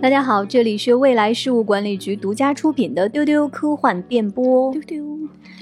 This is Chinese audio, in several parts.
大家好，这里是未来事务管理局独家出品的丢丢科幻电波。丢丢，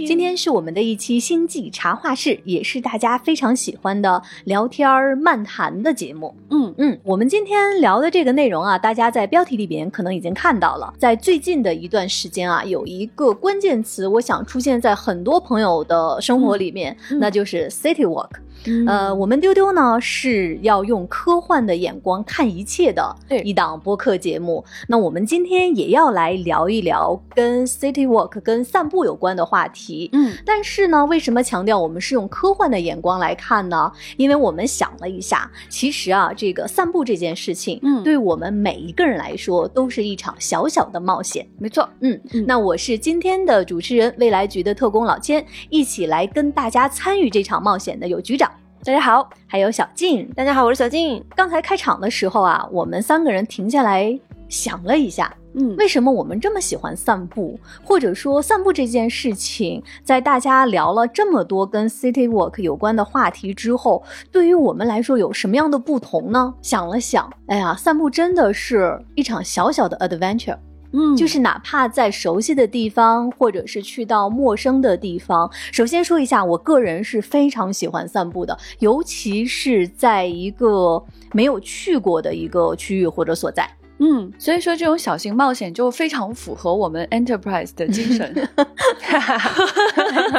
今天是我们的一期星际茶话室，也是大家非常喜欢的聊天儿漫谈的节目。嗯嗯，我们今天聊的这个内容啊，大家在标题里边可能已经看到了。在最近的一段时间啊，有一个关键词，我想出现在很多朋友的生活里面，嗯那就是 city walk。嗯呃，我们丢丢呢是要用科幻的眼光看一切的对一档播客节目。那我们今天也要来聊一聊跟 city walk、跟散步有关的话题。嗯但是呢，为什么强调我们是用科幻的眼光来看呢？因为我们想了一下，其实啊，这个散步这件事情，嗯对我们每一个人来说都是一场小小的冒险。没错，嗯，嗯那我是今天的主持人，未来局的特工老千，一起来跟大家参与这场冒险的有局长，大家好，还有小静。大家好，我是小静。刚才开场的时候啊，我们三个人停下来想了一下，嗯为什么我们这么喜欢散步，或者说散步这件事情，在大家聊了这么多跟 city walk 有关的话题之后，对于我们来说有什么样的不同呢？想了想，哎呀，散步真的是一场小小的 adventure。嗯就是哪怕在熟悉的地方，或者是去到陌生的地方，首先说一下，我个人是非常喜欢散步的，尤其是在一个没有去过的一个区域或者所在。嗯，所以说这种小型冒险就非常符合我们 enterprise 的精神。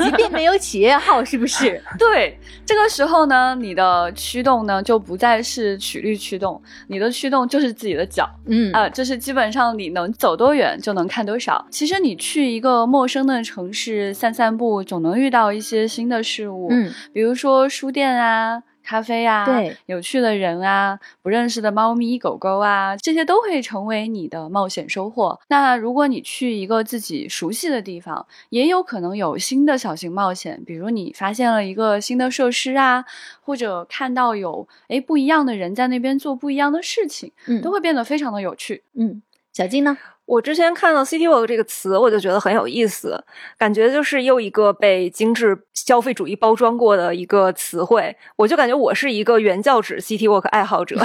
即便没有企业号，是不是？对，这个时候呢，你的驱动呢就不再是曲率驱动，你的驱动就是自己的脚。嗯啊、就是基本上你能走多远就能看多少。其实你去一个陌生的城市散散步，总能遇到一些新的事物，嗯，比如说书店啊。咖啡啊，对，有趣的人啊，不认识的猫咪、狗狗啊，这些都会成为你的冒险收获。那如果你去一个自己熟悉的地方，也有可能有新的小型冒险，比如你发现了一个新的设施啊，或者看到有诶不一样的人在那边做不一样的事情，嗯都会变得非常的有趣。嗯，小金呢？我之前看到 “city walk” 这个词，我就觉得很有意思，感觉就是又一个被精致消费主义包装过的一个词汇。我就感觉我是一个原教旨 city walk 爱好者，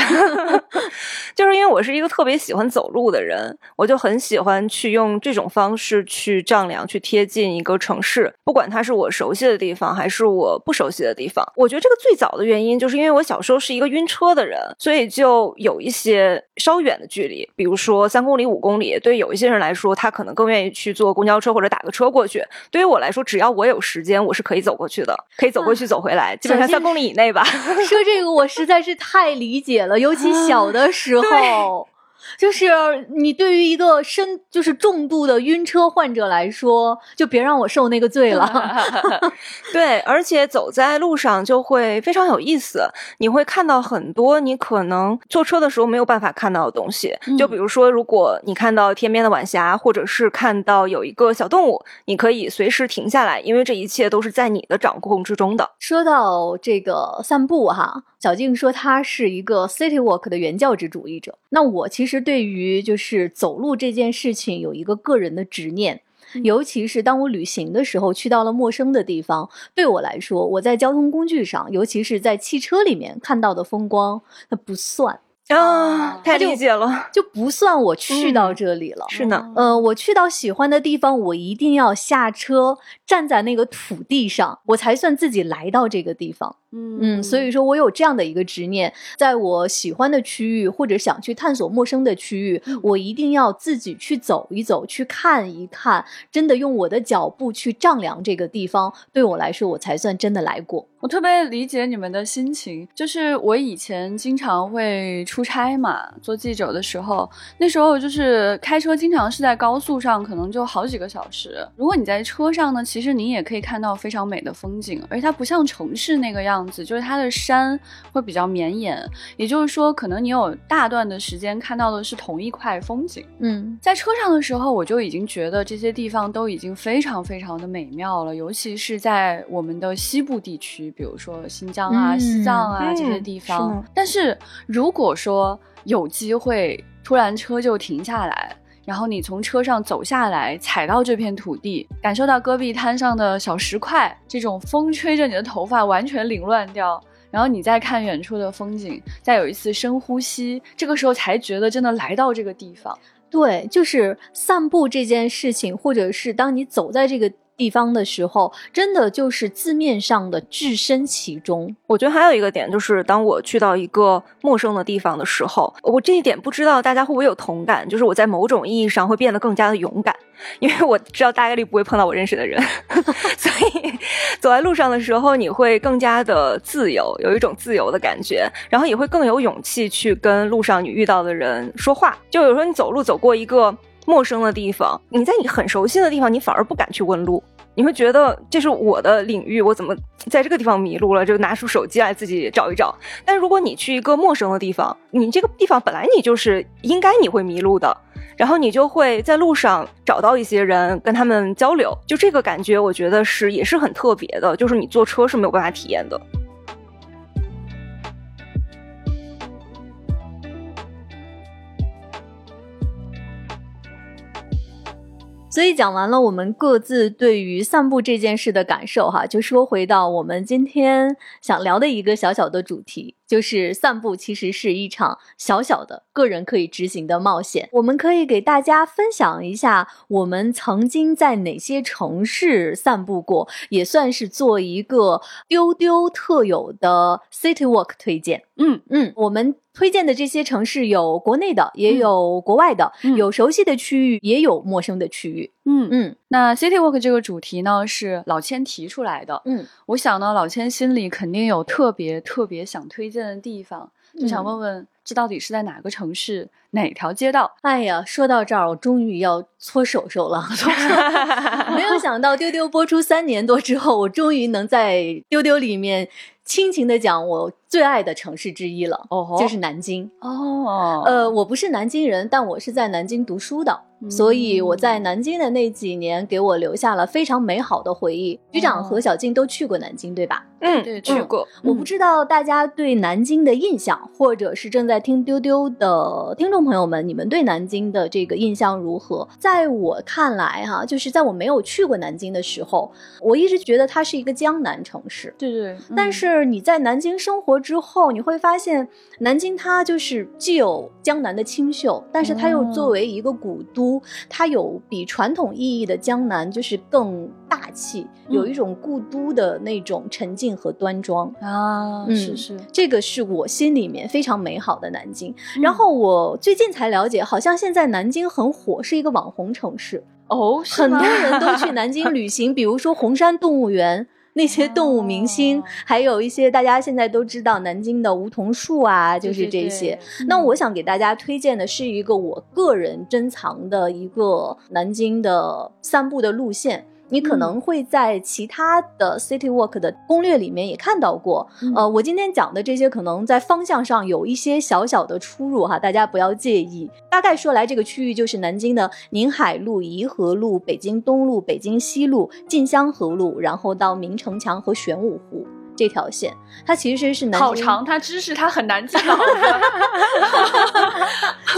就是因为我是一个特别喜欢走路的人，我就很喜欢去用这种方式去丈量、去贴近一个城市，不管它是我熟悉的地方还是我不熟悉的地方。我觉得这个最早的原因就是因为我小时候是一个晕车的人，所以就有一些稍远的距离，比如说三公里、五公里，对于有一些人来说，他可能更愿意去坐公交车或者打个车过去。对于我来说，只要我有时间，我是可以走过去的，可以走过去、走回来，基本上三公里以内吧。说这个我实在是太理解了，尤其小的时 候。就是你对于一个深就是重度的晕车患者来说，就别让我受那个罪了。对，而且走在路上就会非常有意思，你会看到很多你可能坐车的时候没有办法看到的东西。就比如说，如果你看到天边的晚霞，或者是看到有一个小动物，你可以随时停下来，因为这一切都是在你的掌控之中的。说到这个散步哈，小静说她是一个 city walk 的原教旨主义者。那我其实对于就是走路这件事情有一个个人的执念。尤其是当我旅行的时候，去到了陌生的地方，对我来说，我在交通工具上，尤其是在汽车里面看到的风光，那不算，啊，太理解了。就不算我去到嗯这里了。是呢，呃，我去到喜欢的地方，我一定要下车，站在那个土地上，我才算自己来到这个地方。嗯嗯，所以说我有这样的一个执念，在我喜欢的区域或者想去探索陌生的区域，我一定要自己去走一走，去看一看，真的用我的脚步去丈量这个地方，对我来说，我才算真的来过。我特别理解你们的心情，就是我以前经常会出差嘛，做记者的时候，那时候就是开车，经常是在高速上，可能就好几个小时。如果你在车上呢，其实你也可以看到非常美的风景，而且它不像城市那个样子，就是它的山会比较绵延，也就是说，可能你有大段的时间看到的是同一块风景。嗯在车上的时候，我就已经觉得这些地方都已经非常非常的美妙了，尤其是在我们的西部地区，比如说新疆啊、嗯西藏啊、嗯这些地方呢。但是如果说有机会突然车就停下来，然后你从车上走下来，踩到这片土地，感受到戈壁滩上的小石块，这种风吹着你的头发完全凌乱掉。然后你再看远处的风景，再有一次深呼吸，这个时候才觉得真的来到这个地方。对，就是散步这件事情，或者是当你走在这个。地方的时候，真的就是字面上的置身其中。我觉得还有一个点，就是当我去到一个陌生的地方的时候，我这一点不知道大家会不会有同感，就是我在某种意义上会变得更加的勇敢，因为我知道大概率不会碰到我认识的人，所以走在路上的时候，你会更加的自由，有一种自由的感觉，然后也会更有勇气去跟路上你遇到的人说话。就有时候你走路走过一个。陌生的地方，你在你很熟悉的地方，你反而不敢去问路，你会觉得这是我的领域，我怎么在这个地方迷路了？就拿出手机来自己找一找。但如果你去一个陌生的地方，你这个地方本来你就是应该你会迷路的，然后你就会在路上找到一些人跟他们交流，就这个感觉，我觉得是也是很特别的，就是你坐车是没有办法体验的。所以讲完了我们各自对于散步这件事的感受，哈，就说回到我们今天想聊的一个小小的主题。就是散步其实是一场小小的个人可以执行的冒险。我们可以给大家分享一下我们曾经在哪些城市散步过，也算是做一个丢丢特有的 city walk 推荐。嗯嗯，我们推荐的这些城市有国内的，也有国外的，有熟悉的区域，也有陌生的区域。嗯嗯，那 city walk 这个主题呢是老千提出来的。嗯，我想呢，老千心里肯定有特别特别想推荐的地方，就想问问，这到底是在哪个城市，哪条街道？哎呀，说到这儿，我终于要搓手手了。没有想到丢丢播出三年多之后，我终于能在丢丢里面。亲情的讲，我最爱的城市之一了，哦，就是南京。哦，呃，我不是南京人，但我是在南京读书的，所以我在南京的那几年给我留下了非常美好的回忆。局长和小静都去过南京，对吧？嗯，对，去过。我不知道大家对南京的印象，或者是正在听丢丢的听众朋友们，你们对南京的这个印象如何？在我看来，哈，就是在我没有去过南京的时候，我一直觉得它是一个江南城市。对对，但是。是你在南京生活之后，你会发现南京它就是既有江南的清秀，但是它又作为一个古都，它有比传统意义的江南就是更大气，有一种故都的那种沉静和端庄啊。嗯，是是，这个是我心里面非常美好的南京。然后我最近才了解，好像现在南京很火，是一个网红城市哦，很多人都去南京旅行，比如说红山动物园。那些动物明星，还有一些大家现在都知道南京的梧桐树啊，就是这些。那我想给大家推荐的是一个我个人珍藏的一个南京的散步的路线。你可能会在其他的 City Walk 的攻略里面也看到过，呃，我今天讲的这些可能在方向上有一些小小的出入哈，大家不要介意。大概说来，这个区域就是南京的宁海路、颐和路、北京东路、北京西路、晋香河路，然后到明城墙和玄武湖。这条线，它其实是南好长，它知识它很难记。所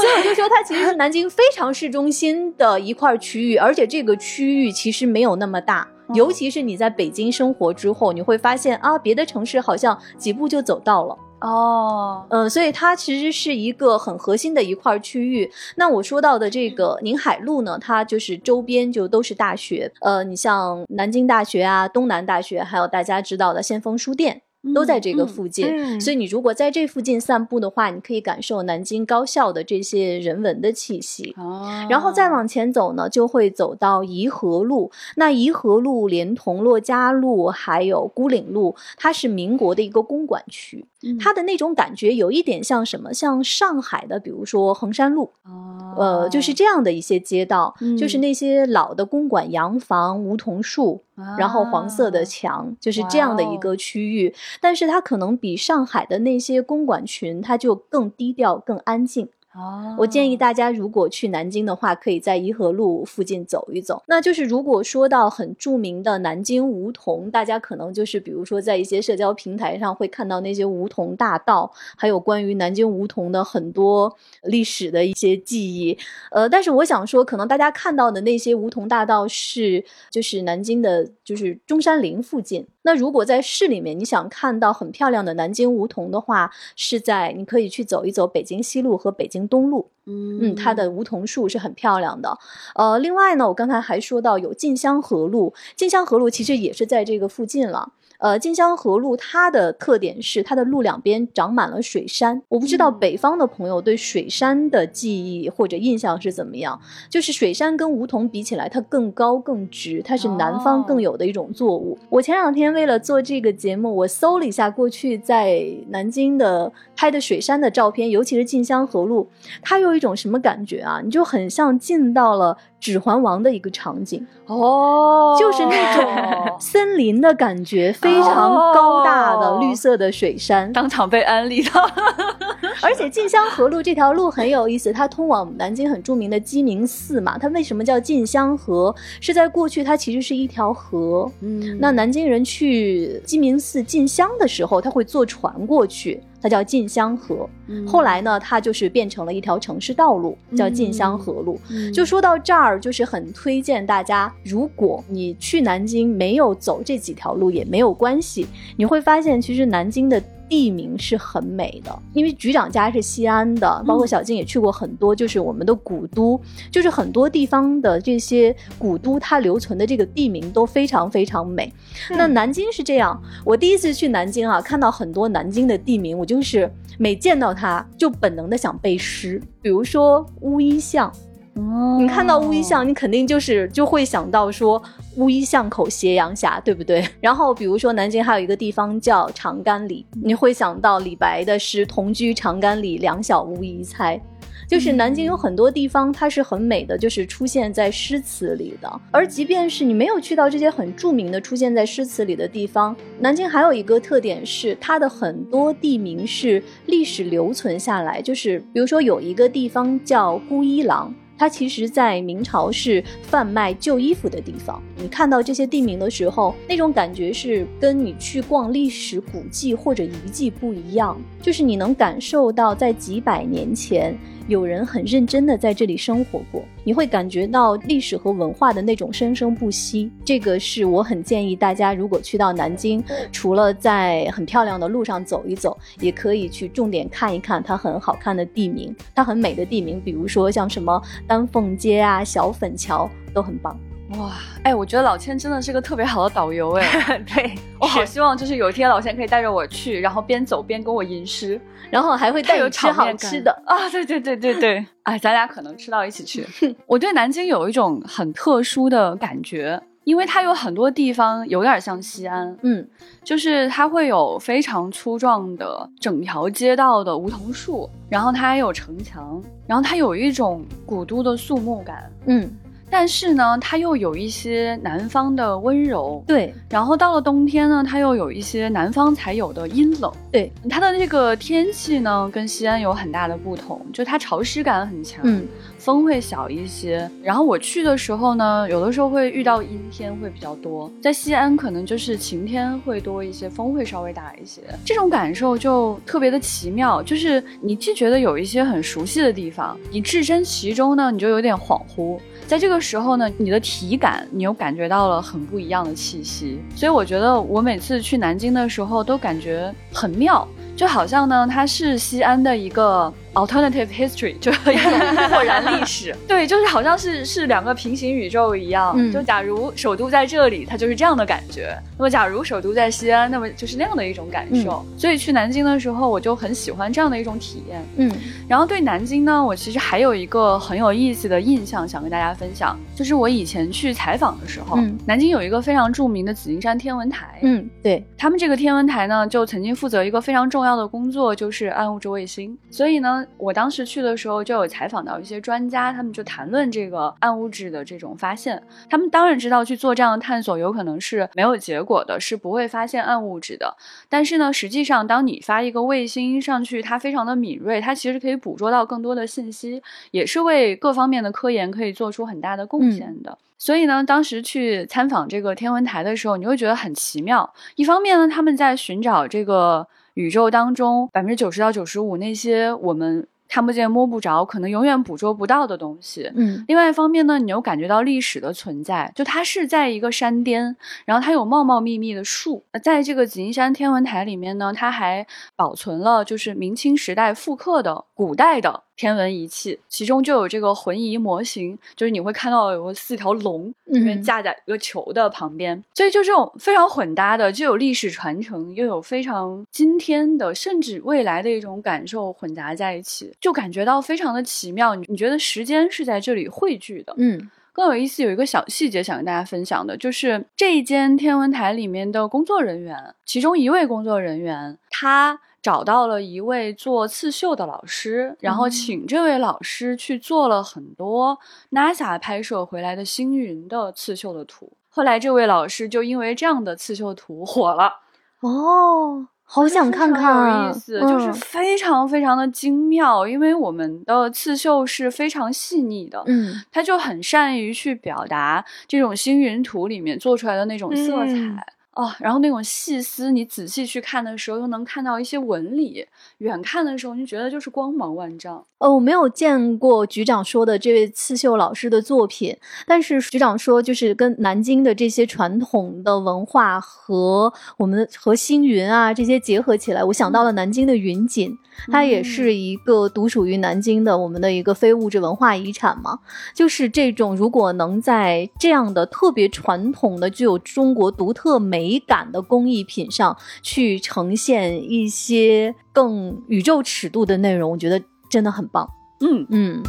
以我就说，它其实是南京非常市中心的一块区域，而且这个区域其实没有那么大。尤其是你在北京生活之后，你会发现啊，别的城市好像几步就走到了。哦，嗯，所以它其实是一个很核心的一块区域。那我说到的这个宁海路呢，它就是周边就都是大学，呃，你像南京大学啊、东南大学，还有大家知道的先锋书店。都在这个附近，所以你如果在这附近散步的话，你可以感受南京高校的这些人文的气息。哦，然后再往前走呢，就会走到颐和路。那颐和路连同珞珈路还有孤岭路，它是民国的一个公馆区。它的那种感觉有一点像什么？像上海的，比如说衡山路。哦，呃，就是这样的一些街道，就是那些老的公馆洋房、梧桐树。然后黄色的墙就是这样的一个区域，但是它可能比上海的那些公馆群，它就更低调、更安静。哦，我建议大家如果去南京的话，可以在颐和路附近走一走。那就是如果说到很著名的南京梧桐，大家可能就是比如说在一些社交平台上会看到那些梧桐大道，还有关于南京梧桐的很多历史的一些记忆。呃，但是我想说，可能大家看到的那些梧桐大道是就是南京的，就是中山陵附近。那如果在市里面，你想看到很漂亮的南京梧桐的话，是在你可以去走一走北京西路和北京东路。嗯，它的梧桐树是很漂亮的。呃，另外呢，我刚才还说到有晋香河路，晋香河路其实也是在这个附近了。呃，晋香河路它的特点是它的路两边长满了水杉。我不知道北方的朋友对水杉的记忆或者印象是怎么样。就是水杉跟梧桐比起来，它更高更直，它是南方更有的一种作物。我前两天为了做这个节目，我搜了一下过去在南京的拍的水杉的照片，尤其是晋香河路，它有一种什么感觉啊？你就很像进到了。《指环王》的一个场景哦，就是那种森林的感觉，非常高大的绿色的水杉，当场被安利到。而且晋香河路这条路很有意思，它通往南京很著名的鸡鸣寺嘛。它为什么叫晋香河？是在过去它其实是一条河。嗯，那南京人去鸡鸣寺进香的时候，他会坐船过去。它叫晋香河，后来呢，它就是变成了一条城市道路，叫晋香河路。就说到这儿，就是很推荐大家，如果你去南京没有走这几条路也没有关系，你会发现其实南京的。地名是很美的，因为局长家是西安的，包括小静也去过很多，就是我们的古都，就是很多地方的这些古都，它留存的这个地名都非常非常美。那南京是这样，我第一次去南京啊，看到很多南京的地名，我就是每见到它就本能的想背诗，比如说乌衣巷。哦，你看到乌衣巷，你肯定就是就会想到说乌衣巷口斜阳下，对不对？然后比如说南京还有一个地方叫长干里，你会想到李白的诗“同居长干里，两小无疑猜”。就是南京有很多地方它是很美的，就是出现在诗词里的。而即便是你没有去到这些很著名的出现在诗词里的地方，南京还有一个特点是它的很多地名是历史留存下来，就是比如说有一个地方叫孤衣廊。它其实，在明朝是贩卖旧衣服的地方。你看到这些地名的时候，那种感觉是跟你去逛历史古迹或者遗迹不一样，就是你能感受到在几百年前。有人很认真的在这里生活过，你会感觉到历史和文化的那种生生不息。这个是我很建议大家，如果去到南京，除了在很漂亮的路上走一走，也可以去重点看一看它很好看的地名，它很美的地名，比如说像什么丹凤街啊、小粉桥都很棒。哇，哎，我觉得老千真的是个特别好的导游，哎，对 我好希望就是有一天老千可以带着我去，然后边走边跟我吟诗，然后还会带有吃好吃的啊，对对对对对，哎，咱俩可能吃到一起去。我对南京有一种很特殊的感觉，因为它有很多地方有点像西安，嗯，就是它会有非常粗壮的整条街道的梧桐树，然后它还有城墙，然后它有一种古都的肃穆感，嗯。但是呢，它又有一些南方的温柔，对。然后到了冬天呢，它又有一些南方才有的阴冷，对。它的这个天气呢，跟西安有很大的不同，就它潮湿感很强，嗯，风会小一些。然后我去的时候呢，有的时候会遇到阴天会比较多，在西安可能就是晴天会多一些，风会稍微大一些。这种感受就特别的奇妙，就是你既觉得有一些很熟悉的地方，你置身其中呢，你就有点恍惚。在这个时候呢，你的体感你又感觉到了很不一样的气息，所以我觉得我每次去南京的时候都感觉很妙，就好像呢它是西安的一个。Alternative history 就一种豁然历史，对，就是好像是是两个平行宇宙一样。就假如首都在这里，它就是这样的感觉；那么假如首都在西安，那么就是那样的一种感受。所以去南京的时候，我就很喜欢这样的一种体验。嗯，然后对南京呢，我其实还有一个很有意思的印象想跟大家分享，就是我以前去采访的时候，南京有一个非常著名的紫金山天文台。嗯，对他们这个天文台呢，就曾经负责一个非常重要的工作，就是暗物质卫星。所以呢。我当时去的时候，就有采访到一些专家，他们就谈论这个暗物质的这种发现。他们当然知道去做这样的探索有可能是没有结果的，是不会发现暗物质的。但是呢，实际上当你发一个卫星上去，它非常的敏锐，它其实可以捕捉到更多的信息，也是为各方面的科研可以做出很大的贡献的。所以呢，当时去参访这个天文台的时候，你会觉得很奇妙。一方面呢，他们在寻找这个宇宙当中百分之九十到九十五那些我们。看不见摸不着，可能永远捕捉不到的东西。嗯，另外一方面呢，你又感觉到历史的存在，就它是在一个山巅，然后它有茂茂密密的树。在这个紫金山天文台里面呢，它还保存了就是明清时代复刻的古代的。天文仪器，其中就有这个浑仪模型，就是你会看到有四条龙，因为架在一个球的旁边，所以就这种非常混搭的，既有历史传承，又有非常今天的，甚至未来的一种感受混杂在一起，就感觉到非常的奇妙。你你觉得时间是在这里汇聚的？嗯，更有意思，有一个小细节想跟大家分享的，就是这一间天文台里面的工作人员，其中一位工作人员，他。找到了一位做刺绣的老师，然后请这位老师去做了很多 NASA 拍摄回来的星云的刺绣的图。后来这位老师就因为这样的刺绣图火了。哦，好想看看，有意思，就是非常非常的精妙，因为我们的刺绣是非常细腻的，嗯，他就很善于去表达这种星云图里面做出来的那种色彩。哦，然后那种细丝，你仔细去看的时候，又能看到一些纹理；远看的时候，你觉得就是光芒万丈。呃，我没有见过局长说的这位刺绣老师的作品，但是局长说，就是跟南京的这些传统的文化和我们和星云啊这些结合起来，我想到了南京的云锦。它也是一个独属于南京的我们的一个非物质文化遗产嘛，就是这种如果能在这样的特别传统的、具有中国独特美感的工艺品上去呈现一些更宇宙尺度的内容，我觉得真的很棒。嗯嗯。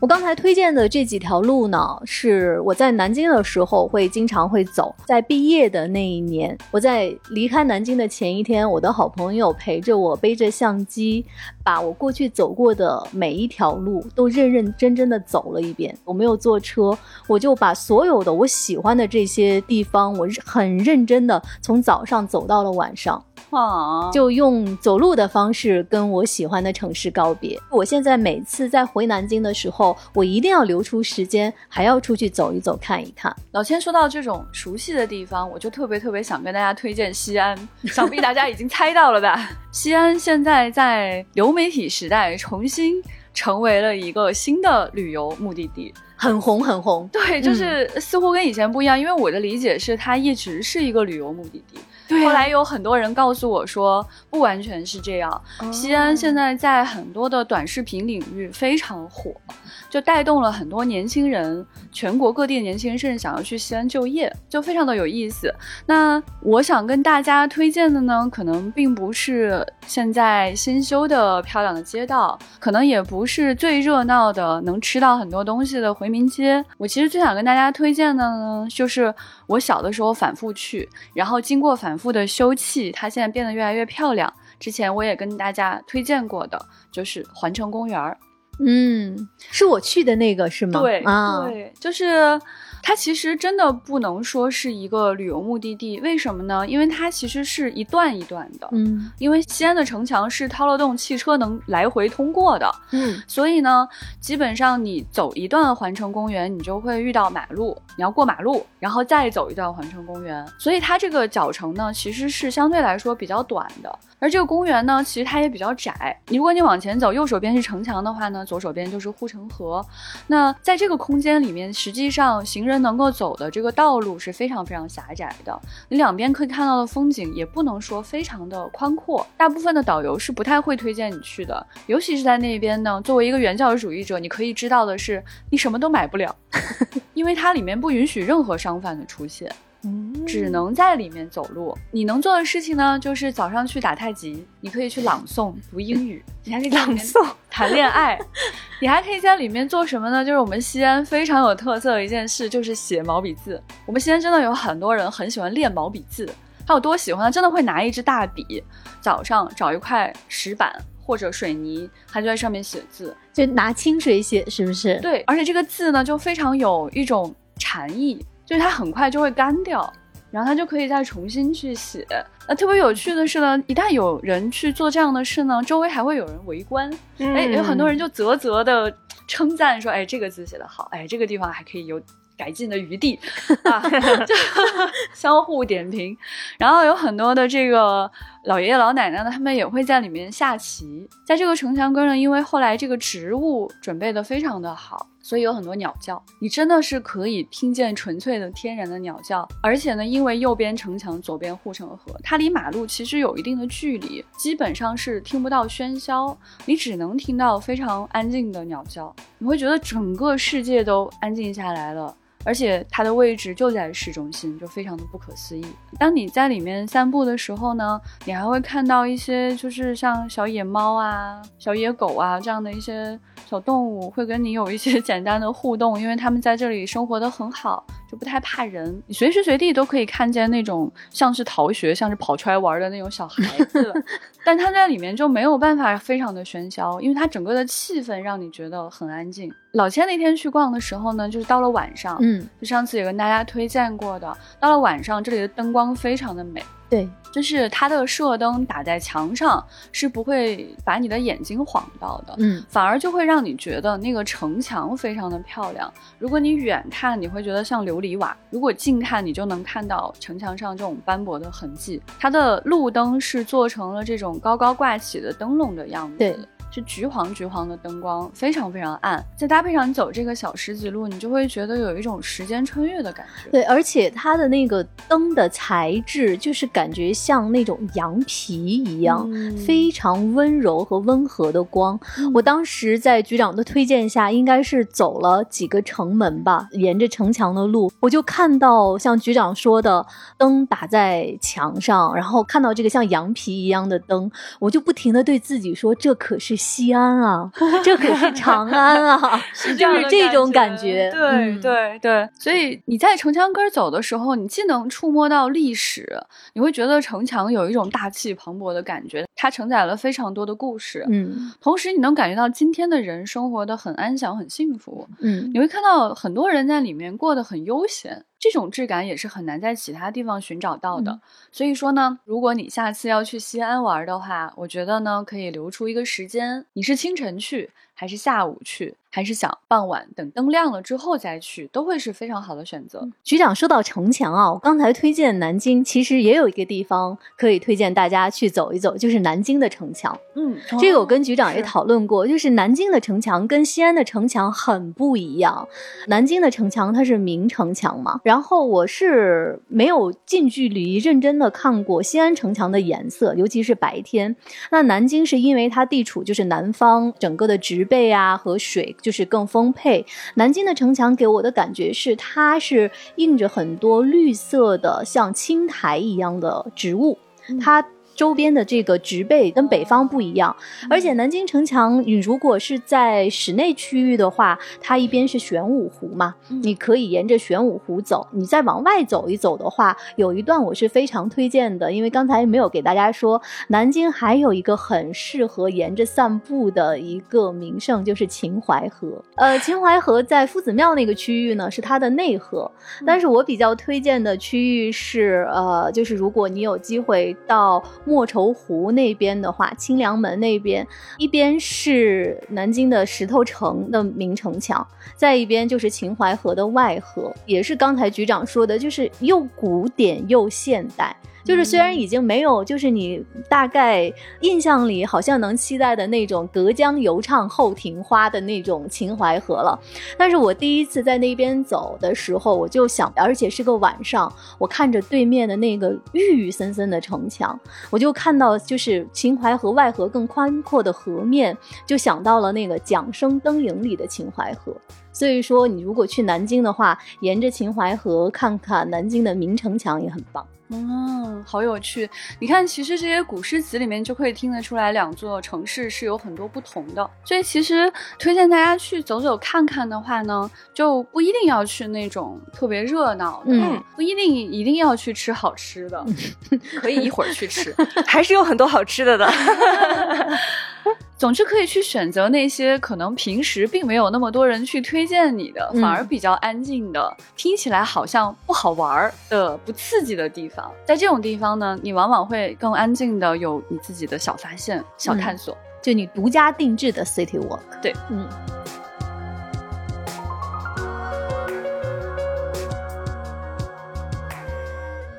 我刚才推荐的这几条路呢，是我在南京的时候会经常会走。在毕业的那一年，我在离开南京的前一天，我的好朋友陪着我，背着相机，把我过去走过的每一条路都认认真真的走了一遍。我没有坐车，我就把所有的我喜欢的这些地方，我很认真的从早上走到了晚上。就用走路的方式跟我喜欢的城市告别。我现在每次在回南京的时候，我一定要留出时间，还要出去走一走、看一看。老千说到这种熟悉的地方，我就特别特别想跟大家推荐西安。想必大家已经猜到了吧？西安现在在流媒体时代重新成为了一个新的旅游目的地，很红很红。对，就是似乎跟以前不一样，因为我的理解是它一直是一个旅游目的地。后来有很多人告诉我说，不完全是这样。西安现在在很多的短视频领域非常火，就带动了很多年轻人，全国各地的年轻人甚至想要去西安就业，就非常的有意思。那我想跟大家推荐的呢，可能并不是现在新修的漂亮的街道，可能也不是最热闹的能吃到很多东西的回民街。我其实最想跟大家推荐的呢，就是我小的时候反复去，然后经过反。反复的修葺，它现在变得越来越漂亮。之前我也跟大家推荐过的，就是环城公园儿。嗯，是我去的那个是吗？对啊，对，就是。它其实真的不能说是一个旅游目的地，为什么呢？因为它其实是一段一段的，嗯，因为西安的城墙是掏了洞，汽车能来回通过的，嗯，所以呢，基本上你走一段环城公园，你就会遇到马路，你要过马路，然后再走一段环城公园，所以它这个脚程呢，其实是相对来说比较短的。而这个公园呢，其实它也比较窄，如果你往前走，右手边是城墙的话呢，左手边就是护城河。那在这个空间里面，实际上行人。能够走的这个道路是非常非常狭窄的，你两边可以看到的风景也不能说非常的宽阔，大部分的导游是不太会推荐你去的，尤其是在那边呢。作为一个原教旨主义者，你可以知道的是，你什么都买不了，因为它里面不允许任何商贩的出现。只能在里面走路。你能做的事情呢，就是早上去打太极，你可以去朗诵、读英语，你还可以朗诵、谈恋爱。你还可以在里面做什么呢？就是我们西安非常有特色的一件事，就是写毛笔字。我们西安真的有很多人很喜欢练毛笔字，他有多喜欢？真的会拿一支大笔，早上找一块石板或者水泥，他就在上面写字，就拿清水写，是不是？对，而且这个字呢，就非常有一种禅意。就是它很快就会干掉，然后它就可以再重新去写。那特别有趣的是呢，一旦有人去做这样的事呢，周围还会有人围观，哎，有很多人就啧啧的称赞说，哎，这个字写得好，哎，这个地方还可以有改进的余地 啊，就 相互点评。然后有很多的这个老爷爷老奶奶呢，他们也会在里面下棋。在这个城墙根呢，因为后来这个植物准备的非常的好。所以有很多鸟叫，你真的是可以听见纯粹的天然的鸟叫。而且呢，因为右边城墙，左边护城河，它离马路其实有一定的距离，基本上是听不到喧嚣，你只能听到非常安静的鸟叫，你会觉得整个世界都安静下来了。而且它的位置就在市中心，就非常的不可思议。当你在里面散步的时候呢，你还会看到一些就是像小野猫啊、小野狗啊这样的一些小动物，会跟你有一些 简单的互动，因为他们在这里生活的很好，就不太怕人。你随时随地都可以看见那种像是逃学、像是跑出来玩的那种小孩子，但它在里面就没有办法非常的喧嚣，因为它整个的气氛让你觉得很安静。老千那天去逛的时候呢，就是到了晚上，嗯，就上次也跟大家推荐过的，到了晚上这里的灯光非常的美，对，就是它的射灯打在墙上是不会把你的眼睛晃到的，嗯，反而就会让你觉得那个城墙非常的漂亮。如果你远看，你会觉得像琉璃瓦；如果近看，你就能看到城墙上这种斑驳的痕迹。它的路灯是做成了这种高高挂起的灯笼的样子。对。是橘黄橘黄的灯光，非常非常暗。再搭配上你走这个小石子路，你就会觉得有一种时间穿越的感觉。对，而且它的那个灯的材质，就是感觉像那种羊皮一样，非常温柔和温和的光。我当时在局长的推荐下，应该是走了几个城门吧，沿着城墙的路，我就看到像局长说的灯打在墙上，然后看到这个像羊皮一样的灯，我就不停的对自己说，这可是。西安啊，这可是长安啊，就是这种感觉。对对对，所以你在城墙根走的时候，你既能触摸到历史，你会觉得城墙有一种大气磅礴的感觉，它承载了非常多的故事。嗯，同时你能感觉到今天的人生活的很安详、很幸福。嗯，你会看到很多人在里面过得很悠闲。这种质感也是很难在其他地方寻找到的，所以说呢，如果你下次要去西安玩的话，我觉得呢，可以留出一个时间，你是清晨去还是下午去？还是想傍晚等灯亮了之后再去，都会是非常好的选择。局长说到城墙啊，我刚才推荐南京，其实也有一个地方可以推荐大家去走一走，就是南京的城墙。嗯，这个我跟局长也讨论过，就是南京的城墙跟西安的城墙很不一样。南京的城墙它是明城墙嘛，然后我是没有近距离认真的看过西安城墙的颜色，尤其是白天。那南京是因为它地处就是南方，整个的植被啊和水。就是更丰沛。南京的城墙给我的感觉是，它是映着很多绿色的，像青苔一样的植物，它。周边的这个植被跟北方不一样，而且南京城墙，你如果是在室内区域的话，它一边是玄武湖嘛，你可以沿着玄武湖走。你再往外走一走的话，有一段我是非常推荐的，因为刚才没有给大家说，南京还有一个很适合沿着散步的一个名胜，就是秦淮河。呃，秦淮河在夫子庙那个区域呢，是它的内河，但是我比较推荐的区域是，呃，就是如果你有机会到。莫愁湖那边的话，清凉门那边，一边是南京的石头城的明城墙，再一边就是秦淮河的外河，也是刚才局长说的，就是又古典又现代。就是虽然已经没有，就是你大概印象里好像能期待的那种隔江犹唱后庭花的那种秦淮河了，但是我第一次在那边走的时候，我就想，而且是个晚上，我看着对面的那个郁郁森森的城墙，我就看到就是秦淮河外河更宽阔的河面，就想到了那个《桨声灯影》里的秦淮河。所以说，你如果去南京的话，沿着秦淮河看看南京的明城墙也很棒。嗯，好有趣！你看，其实这些古诗词里面就可以听得出来，两座城市是有很多不同的。所以，其实推荐大家去走走看看的话呢，就不一定要去那种特别热闹的，嗯，不一定一定要去吃好吃的，可以一会儿去吃，还是有很多好吃的的。总之，可以去选择那些可能平时并没有那么多人去推荐你的，反而比较安静的，听起来好像不好玩的、不刺激的地方。在这种地方呢你往往会更安静的有你自己的小发现小探索。就你独家定制的 citywalk 对嗯。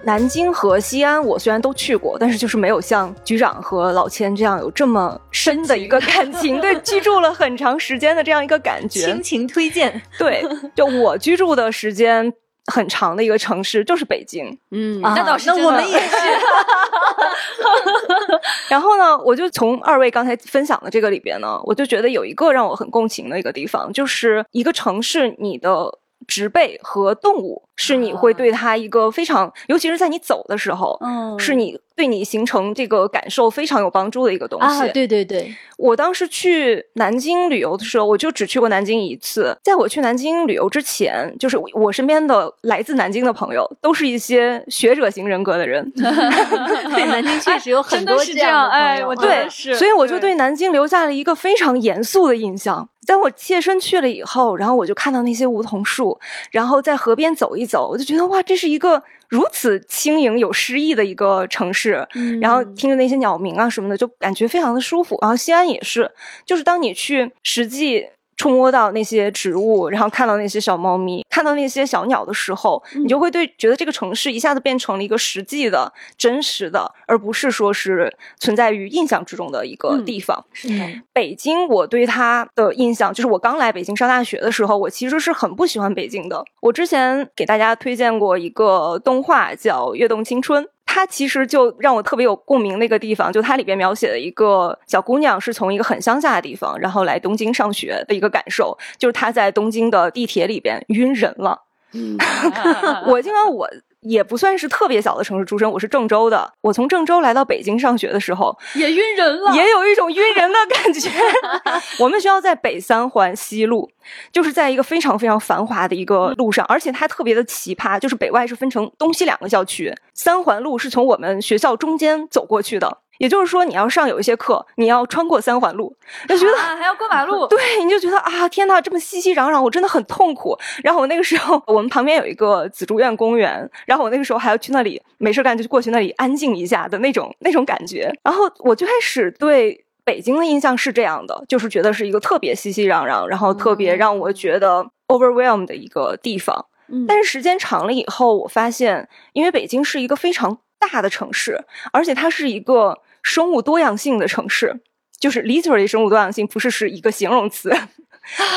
南京和西安我虽然都去过但是就是没有像局长和老千这样有这么深的一个感情对居住了很长时间的这样一个感觉。亲情推荐。对就我居住的时间很长的一个城市就是北京。嗯，那倒是，那我们也是。然后呢，我就从二位刚才分享的这个里边呢，我就觉得有一个让我很共情的一个地方，就是一个城市你的。植被和动物是你会对它一个非常，尤其是在你走的时候，嗯，是你。对你形成这个感受非常有帮助的一个东西啊！对对对，我当时去南京旅游的时候，我就只去过南京一次。在我去南京旅游之前，就是我身边的来自南京的朋友，都是一些学者型人格的人。对，南京确实有很多这样哎，我对，是，所以我就对南京留下了一个非常严肃的印象。在我切身去了以后，然后我就看到那些梧桐树，然后在河边走一走，我就觉得哇，这是一个。如此轻盈有诗意的一个城市，然后听着那些鸟鸣啊什么的，就感觉非常的舒服。然后西安也是，就是当你去实际。触摸到那些植物，然后看到那些小猫咪，看到那些小鸟的时候，你就会对觉得这个城市一下子变成了一个实际的、真实的，而不是说是存在于印象之中的一个地方。是的，北京，我对它的印象就是我刚来北京上大学的时候，我其实是很不喜欢北京的。我之前给大家推荐过一个动画叫《跃动青春》。它其实就让我特别有共鸣的一个地方，就它里边描写的一个小姑娘是从一个很乡下的地方，然后来东京上学的一个感受，就是她在东京的地铁里边晕人了。我经常我。也不算是特别小的城市出身，我是郑州的。我从郑州来到北京上学的时候，也晕人了，也有一种晕人的感觉。我们学校在北三环西路，就是在一个非常非常繁华的一个路上，而且它特别的奇葩，就是北外是分成东西两个校区，三环路是从我们学校中间走过去的。也就是说，你要上有一些课，你要穿过三环路，就觉得啊还要过马路。对，你就觉得啊，天呐，这么熙熙攘攘，我真的很痛苦。然后我那个时候，我们旁边有一个紫竹院公园，然后我那个时候还要去那里，没事干就过去那里安静一下的那种那种感觉。然后我最开始对北京的印象是这样的，就是觉得是一个特别熙熙攘攘，然后特别让我觉得 overwhelmed 的一个地方。但是时间长了以后，我发现，因为北京是一个非常大的城市，而且它是一个。生物多样性的城市，就是 literally 生物多样性，不是是一个形容词，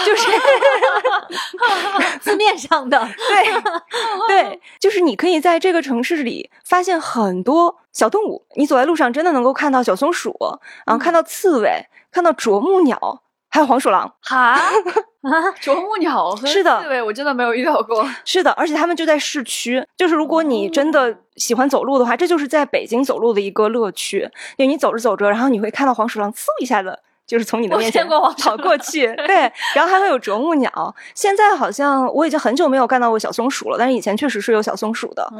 就是 字面上的。对对，就是你可以在这个城市里发现很多小动物，你走在路上真的能够看到小松鼠，然后看到刺猬，看到啄木鸟。还有黄鼠狼哈 啊，啄木鸟和是的，刺猬我真的没有遇到过。是的，而且他们就在市区，就是如果你真的喜欢走路的话，这就是在北京走路的一个乐趣。因为你走着走着，然后你会看到黄鼠狼嗖一下子。就是从你的面前跑过去，对，然后还会有啄木鸟。现在好像我已经很久没有看到过小松鼠了，但是以前确实是有小松鼠的。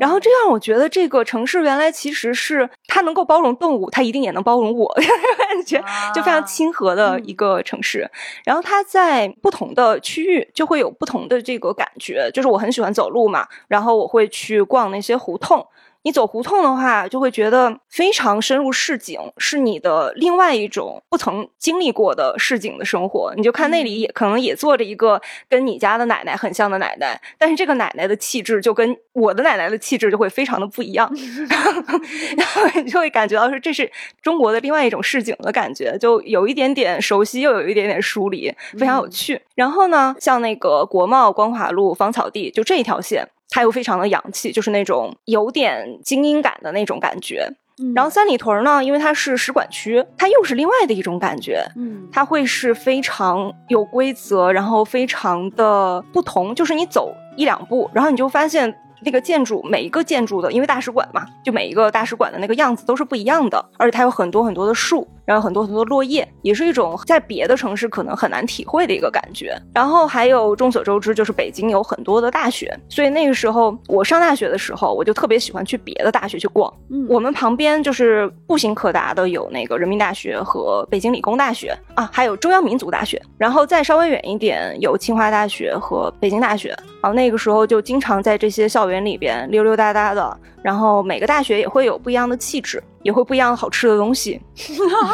然后这样，我觉得这个城市原来其实是它能够包容动物，它一定也能包容我，感 觉就非常亲和的一个城市。然后它在不同的区域就会有不同的这个感觉，就是我很喜欢走路嘛，然后我会去逛那些胡同。你走胡同的话，就会觉得非常深入市井，是你的另外一种不曾经历过的市井的生活。你就看那里也可能也坐着一个跟你家的奶奶很像的奶奶，但是这个奶奶的气质就跟我的奶奶的气质就会非常的不一样 然后你就会感觉到说这是中国的另外一种市井的感觉，就有一点点熟悉，又有一点点疏离，非常有趣。然后呢，像那个国贸光华路芳草地，就这一条线。它又非常的洋气，就是那种有点精英感的那种感觉。然后三里屯呢，因为它是使馆区，它又是另外的一种感觉。嗯，它会是非常有规则，然后非常的不同。就是你走一两步，然后你就发现那个建筑，每一个建筑的，因为大使馆嘛，就每一个大使馆的那个样子都是不一样的，而且它有很多很多的树。然后很多很多落叶，也是一种在别的城市可能很难体会的一个感觉。然后还有众所周知，就是北京有很多的大学，所以那个时候我上大学的时候，我就特别喜欢去别的大学去逛。嗯，我们旁边就是步行可达的有那个人民大学和北京理工大学啊，还有中央民族大学。然后再稍微远一点有清华大学和北京大学。然后那个时候就经常在这些校园里边溜溜达达的。然后每个大学也会有不一样的气质。也会不一样好吃的东西。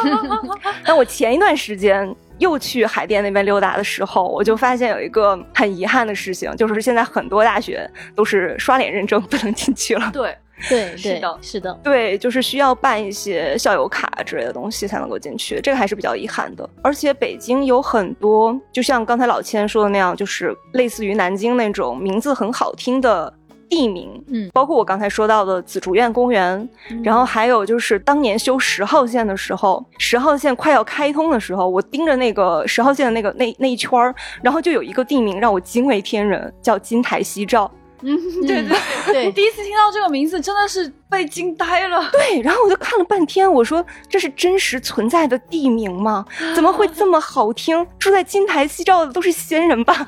那我前一段时间又去海淀那边溜达的时候，我就发现有一个很遗憾的事情，就是现在很多大学都是刷脸认证不能进去了。对。对，是的，是的，对，就是需要办一些校友卡之类的东西才能够进去，这个还是比较遗憾的。而且北京有很多，就像刚才老千说的那样，就是类似于南京那种名字很好听的地名，嗯，包括我刚才说到的紫竹院公园，然后还有就是当年修十号线的时候，十号线快要开通的时候，我盯着那个十号线的那个那那一圈儿，然后就有一个地名让我惊为天人，叫金台夕照。嗯，对对对，第一次听到这个名字真的是被惊呆了。对，然后我就看了半天，我说这是真实存在的地名吗？怎么会这么好听？住在金台夕照的都是仙人吧？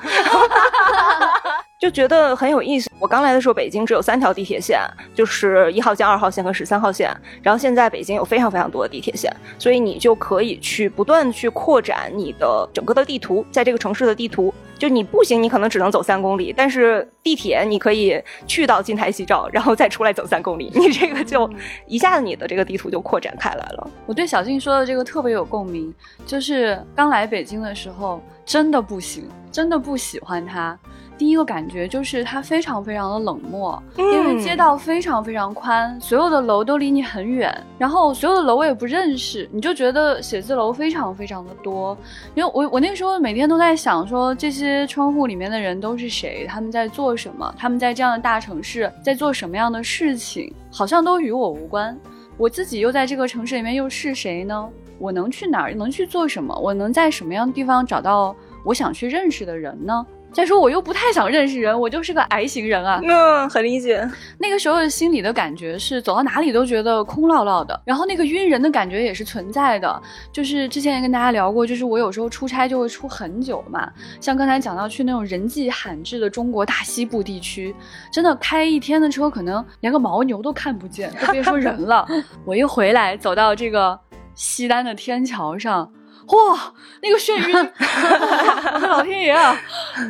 就觉得很有意思。我刚来的时候，北京只有三条地铁线，就是一号线、二号线和十三号线。然后现在北京有非常非常多的地铁线，所以你就可以去不断去扩展你的整个的地图，在这个城市的地图。就你步行，你可能只能走三公里，但是地铁你可以去到金台夕照，然后再出来走三公里，你这个就一下子你的这个地图就扩展开来了。我对小静说的这个特别有共鸣，就是刚来北京的时候真的不行，真的不喜欢他。第一个感觉就是他非常非常的冷漠，因为街道非常非常宽，所有的楼都离你很远，然后所有的楼我也不认识，你就觉得写字楼非常非常的多。因为我我那个时候每天都在想说这些窗户里面的人都是谁，他们在做什么，他们在这样的大城市在做什么样的事情，好像都与我无关。我自己又在这个城市里面又是谁呢？我能去哪儿？能去做什么？我能在什么样的地方找到我想去认识的人呢？再说我又不太想认识人，我就是个矮型人啊。嗯，很理解。那个时候心里的感觉是走到哪里都觉得空落落的，然后那个晕人的感觉也是存在的。就是之前也跟大家聊过，就是我有时候出差就会出很久嘛，像刚才讲到去那种人迹罕至的中国大西部地区，真的开一天的车可能连个牦牛都看不见，都别说人了。我一回来走到这个西单的天桥上。哇，那个眩晕！我的老天爷啊！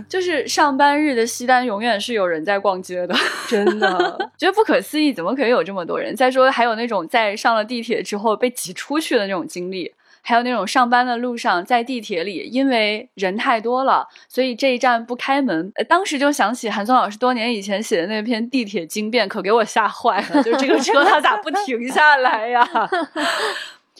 就是上班日的西单永远是有人在逛街的，真的 觉得不可思议，怎么可以有这么多人？再说还有那种在上了地铁之后被挤出去的那种经历，还有那种上班的路上在地铁里，因为人太多了，所以这一站不开门。当时就想起韩松老师多年以前写的那篇《地铁惊变》，可给我吓坏了，就这个车它咋不停下来呀？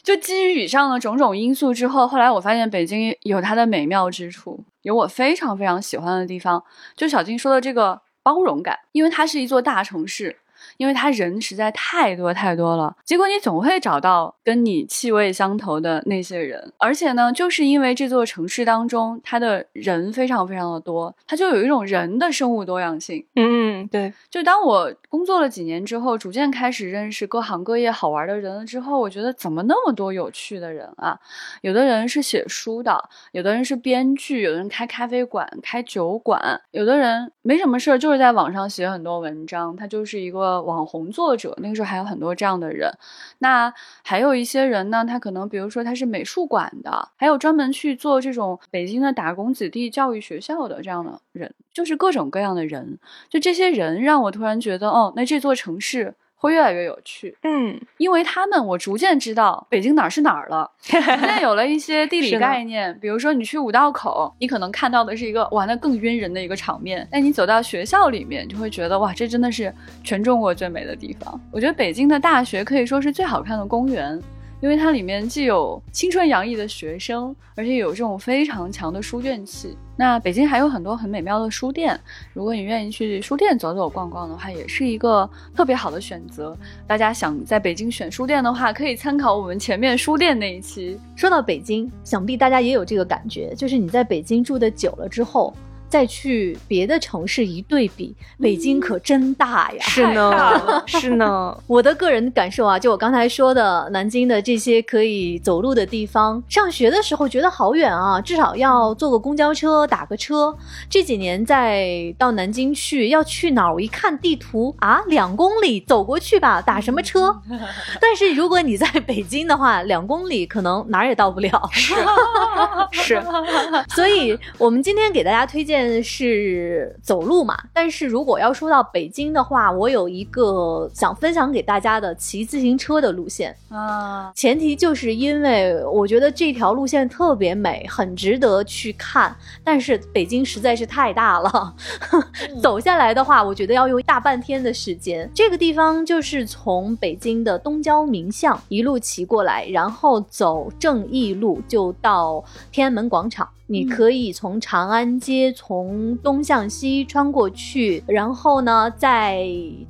就基于以上的种种因素之后，后来我发现北京有它的美妙之处，有我非常非常喜欢的地方。就小金说的这个包容感，因为它是一座大城市。因为他人实在太多太多了，结果你总会找到跟你气味相投的那些人，而且呢，就是因为这座城市当中，它的人非常非常的多，它就有一种人的生物多样性。嗯，对。就当我工作了几年之后，逐渐开始认识各行各业好玩的人了之后，我觉得怎么那么多有趣的人啊？有的人是写书的，有的人是编剧，有的人开咖啡馆、开酒馆，有的人没什么事儿，就是在网上写很多文章，他就是一个。网红作者，那个时候还有很多这样的人。那还有一些人呢，他可能比如说他是美术馆的，还有专门去做这种北京的打工子弟教育学校的这样的人，就是各种各样的人。就这些人让我突然觉得，哦，那这座城市。会越来越有趣，嗯，因为他们我逐渐知道北京哪儿是哪儿了，逐渐有了一些地理概念。比如说你去五道口，你可能看到的是一个哇，那更晕人的一个场面。但你走到学校里面，就会觉得哇，这真的是全中国最美的地方。我觉得北京的大学可以说是最好看的公园。因为它里面既有青春洋溢的学生，而且有这种非常强的书卷气。那北京还有很多很美妙的书店，如果你愿意去书店走走逛逛的话，也是一个特别好的选择。大家想在北京选书店的话，可以参考我们前面书店那一期。说到北京，想必大家也有这个感觉，就是你在北京住的久了之后。再去别的城市一对比，北京可真大呀！是呢，是呢。我的个人感受啊，就我刚才说的，南京的这些可以走路的地方，上学的时候觉得好远啊，至少要坐个公交车、打个车。这几年再到南京去，要去哪儿？我一看地图啊，两公里走过去吧，打什么车？但是如果你在北京的话，两公里可能哪儿也到不了。是是，所以我们今天给大家推荐。线是走路嘛，但是如果要说到北京的话，我有一个想分享给大家的骑自行车的路线啊，前提就是因为我觉得这条路线特别美，很值得去看。但是北京实在是太大了，走下来的话，我觉得要用大半天的时间。这个地方就是从北京的东郊民巷一路骑过来，然后走正义路就到天安门广场。你可以从长安街从东向西穿过去，然后呢再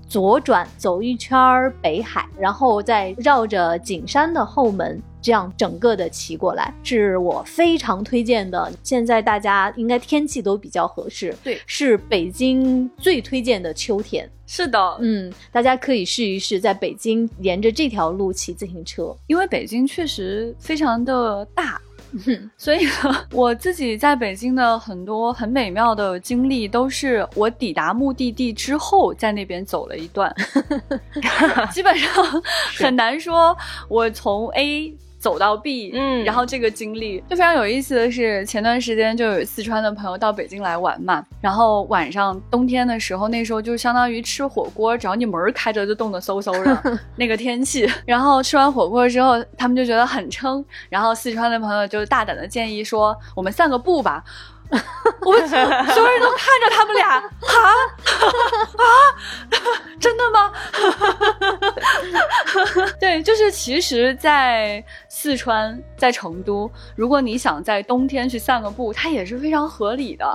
左转走一圈北海，然后再绕着景山的后门，这样整个的骑过来，是我非常推荐的。现在大家应该天气都比较合适，对，是北京最推荐的秋天。是的，嗯，大家可以试一试在北京沿着这条路骑自行车，因为北京确实非常的大。所以呢，我自己在北京的很多很美妙的经历，都是我抵达目的地之后，在那边走了一段，基本上很难说，我从 A。走到 B，嗯，然后这个经历就非常有意思的是，前段时间就有四川的朋友到北京来玩嘛，然后晚上冬天的时候，那时候就相当于吃火锅，只要你门开着就冻得嗖嗖的 那个天气，然后吃完火锅之后，他们就觉得很撑，然后四川的朋友就大胆的建议说，我们散个步吧。我们所有人都看着他们俩，啊啊，真的吗？对，就是其实，在四川，在成都，如果你想在冬天去散个步，它也是非常合理的。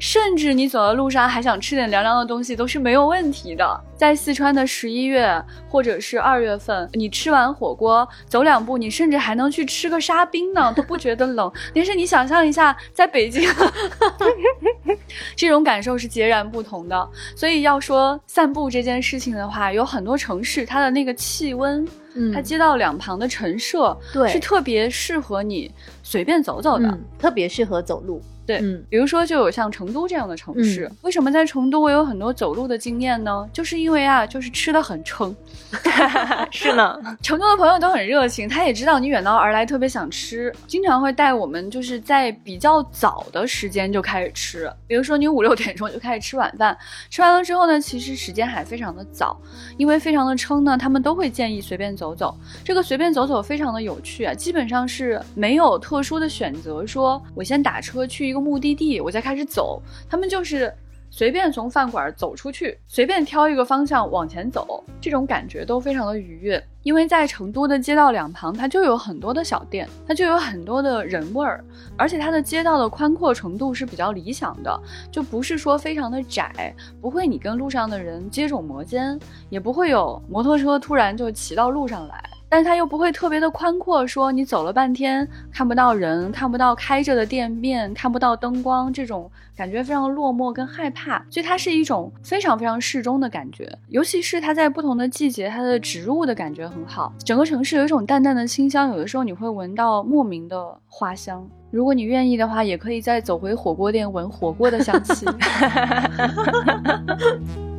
甚至你走在路上还想吃点凉凉的东西，都是没有问题的。在四川的十一月或者是二月份，你吃完火锅走两步，你甚至还能去吃个沙冰呢，都不觉得冷。但是你想象一下，在北京。这种感受是截然不同的，所以要说散步这件事情的话，有很多城市它的那个气温，嗯，它街道两旁的陈设，对，是特别适合你随便走走的，特别适合走路。对，嗯，比如说就有像成都这样的城市，为什么在成都我有很多走路的经验呢？就是因为啊，就是吃的很撑。是呢，成都的朋友都很热情，他也知道你远道而来，特别想吃，经常会带我们就是在比较早的时间就开始吃。比如说你五六点钟就开始吃晚饭，吃完了之后呢，其实时间还非常的早，因为非常的撑呢，他们都会建议随便走走。这个随便走走非常的有趣啊，基本上是没有特殊的选择，说我先打车去一个。目的地，我再开始走。他们就是随便从饭馆走出去，随便挑一个方向往前走，这种感觉都非常的愉悦。因为在成都的街道两旁，它就有很多的小店，它就有很多的人味儿，而且它的街道的宽阔程度是比较理想的，就不是说非常的窄，不会你跟路上的人接踵摩肩，也不会有摩托车突然就骑到路上来。但它又不会特别的宽阔，说你走了半天看不到人，看不到开着的店面，看不到灯光，这种感觉非常落寞跟害怕。所以它是一种非常非常适中的感觉，尤其是它在不同的季节，它的植物的感觉很好。整个城市有一种淡淡的清香，有的时候你会闻到莫名的花香。如果你愿意的话，也可以再走回火锅店闻火锅的香气。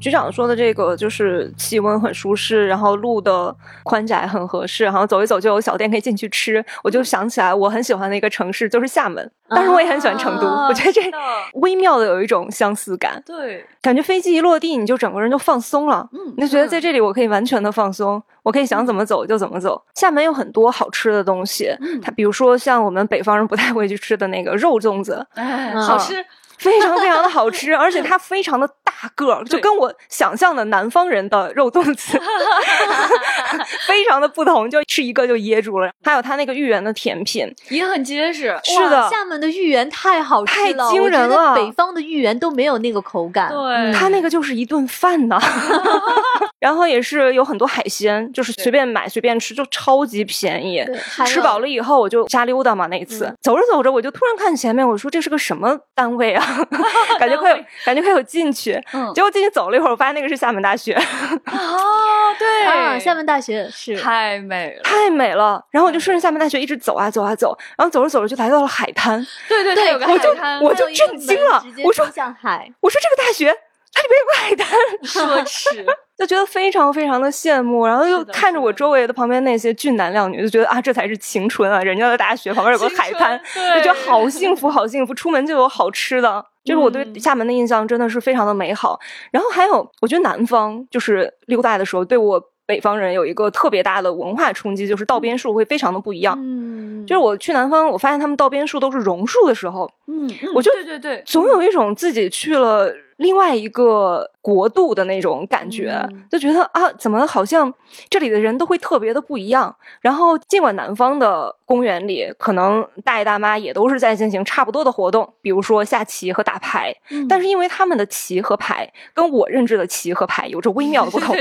局长说的这个就是气温很舒适，然后路的宽窄很合适，然后走一走就有小店可以进去吃。我就想起来我很喜欢的一个城市就是厦门，但是我也很喜欢成都。我觉得这微妙的有一种相似感。对，感觉飞机一落地你就整个人就放松了。嗯，你就觉得在这里我可以完全的放松，我可以想怎么走就怎么走。厦门有很多好吃的东西，它比如说像我们北方人不太会去吃的那个肉粽子，好吃。非常非常的好吃，而且它非常的大个，就跟我想象的南方人的肉粽子 非常的不同，就吃一个就噎住了。还有他那个芋圆的甜品也很结实，是的，厦门的芋圆太好吃了，太惊人了。北方的芋圆都没有那个口感，对，它那个就是一顿饭呢。然后也是有很多海鲜，就是随便买随便吃，就超级便宜。吃饱了以后我就瞎溜达嘛。那一次走着走着，我就突然看前面，我说这是个什么单位啊？感觉快有，感觉快有进去。嗯，结果进去走了一会儿，我发现那个是厦门大学。哦，对，厦门大学是太美了，太美了。然后我就顺着厦门大学一直走啊走啊走，然后走着走着就来到了海滩。对对对，我就我就震惊了。我说向海，我说这个大学。它里面有个海滩，奢侈，就觉得非常非常的羡慕，然后又看着我周围的旁边那些俊男靓女，就觉得啊，这才是青春啊！人家的大学旁边有个海滩，就觉得好幸福，好幸福，出门就有好吃的。就是我对厦门的印象真的是非常的美好。然后还有，我觉得南方就是溜达的时候，对我。北方人有一个特别大的文化冲击，就是道边树会非常的不一样。嗯，就是我去南方，我发现他们道边树都是榕树的时候，嗯，我就对对对，总有一种自己去了。另外一个国度的那种感觉，就觉得啊，怎么好像这里的人都会特别的不一样。然后，尽管南方的公园里可能大爷大妈也都是在进行差不多的活动，比如说下棋和打牌，但是因为他们的棋和牌跟我认知的棋和牌有着微妙的不同，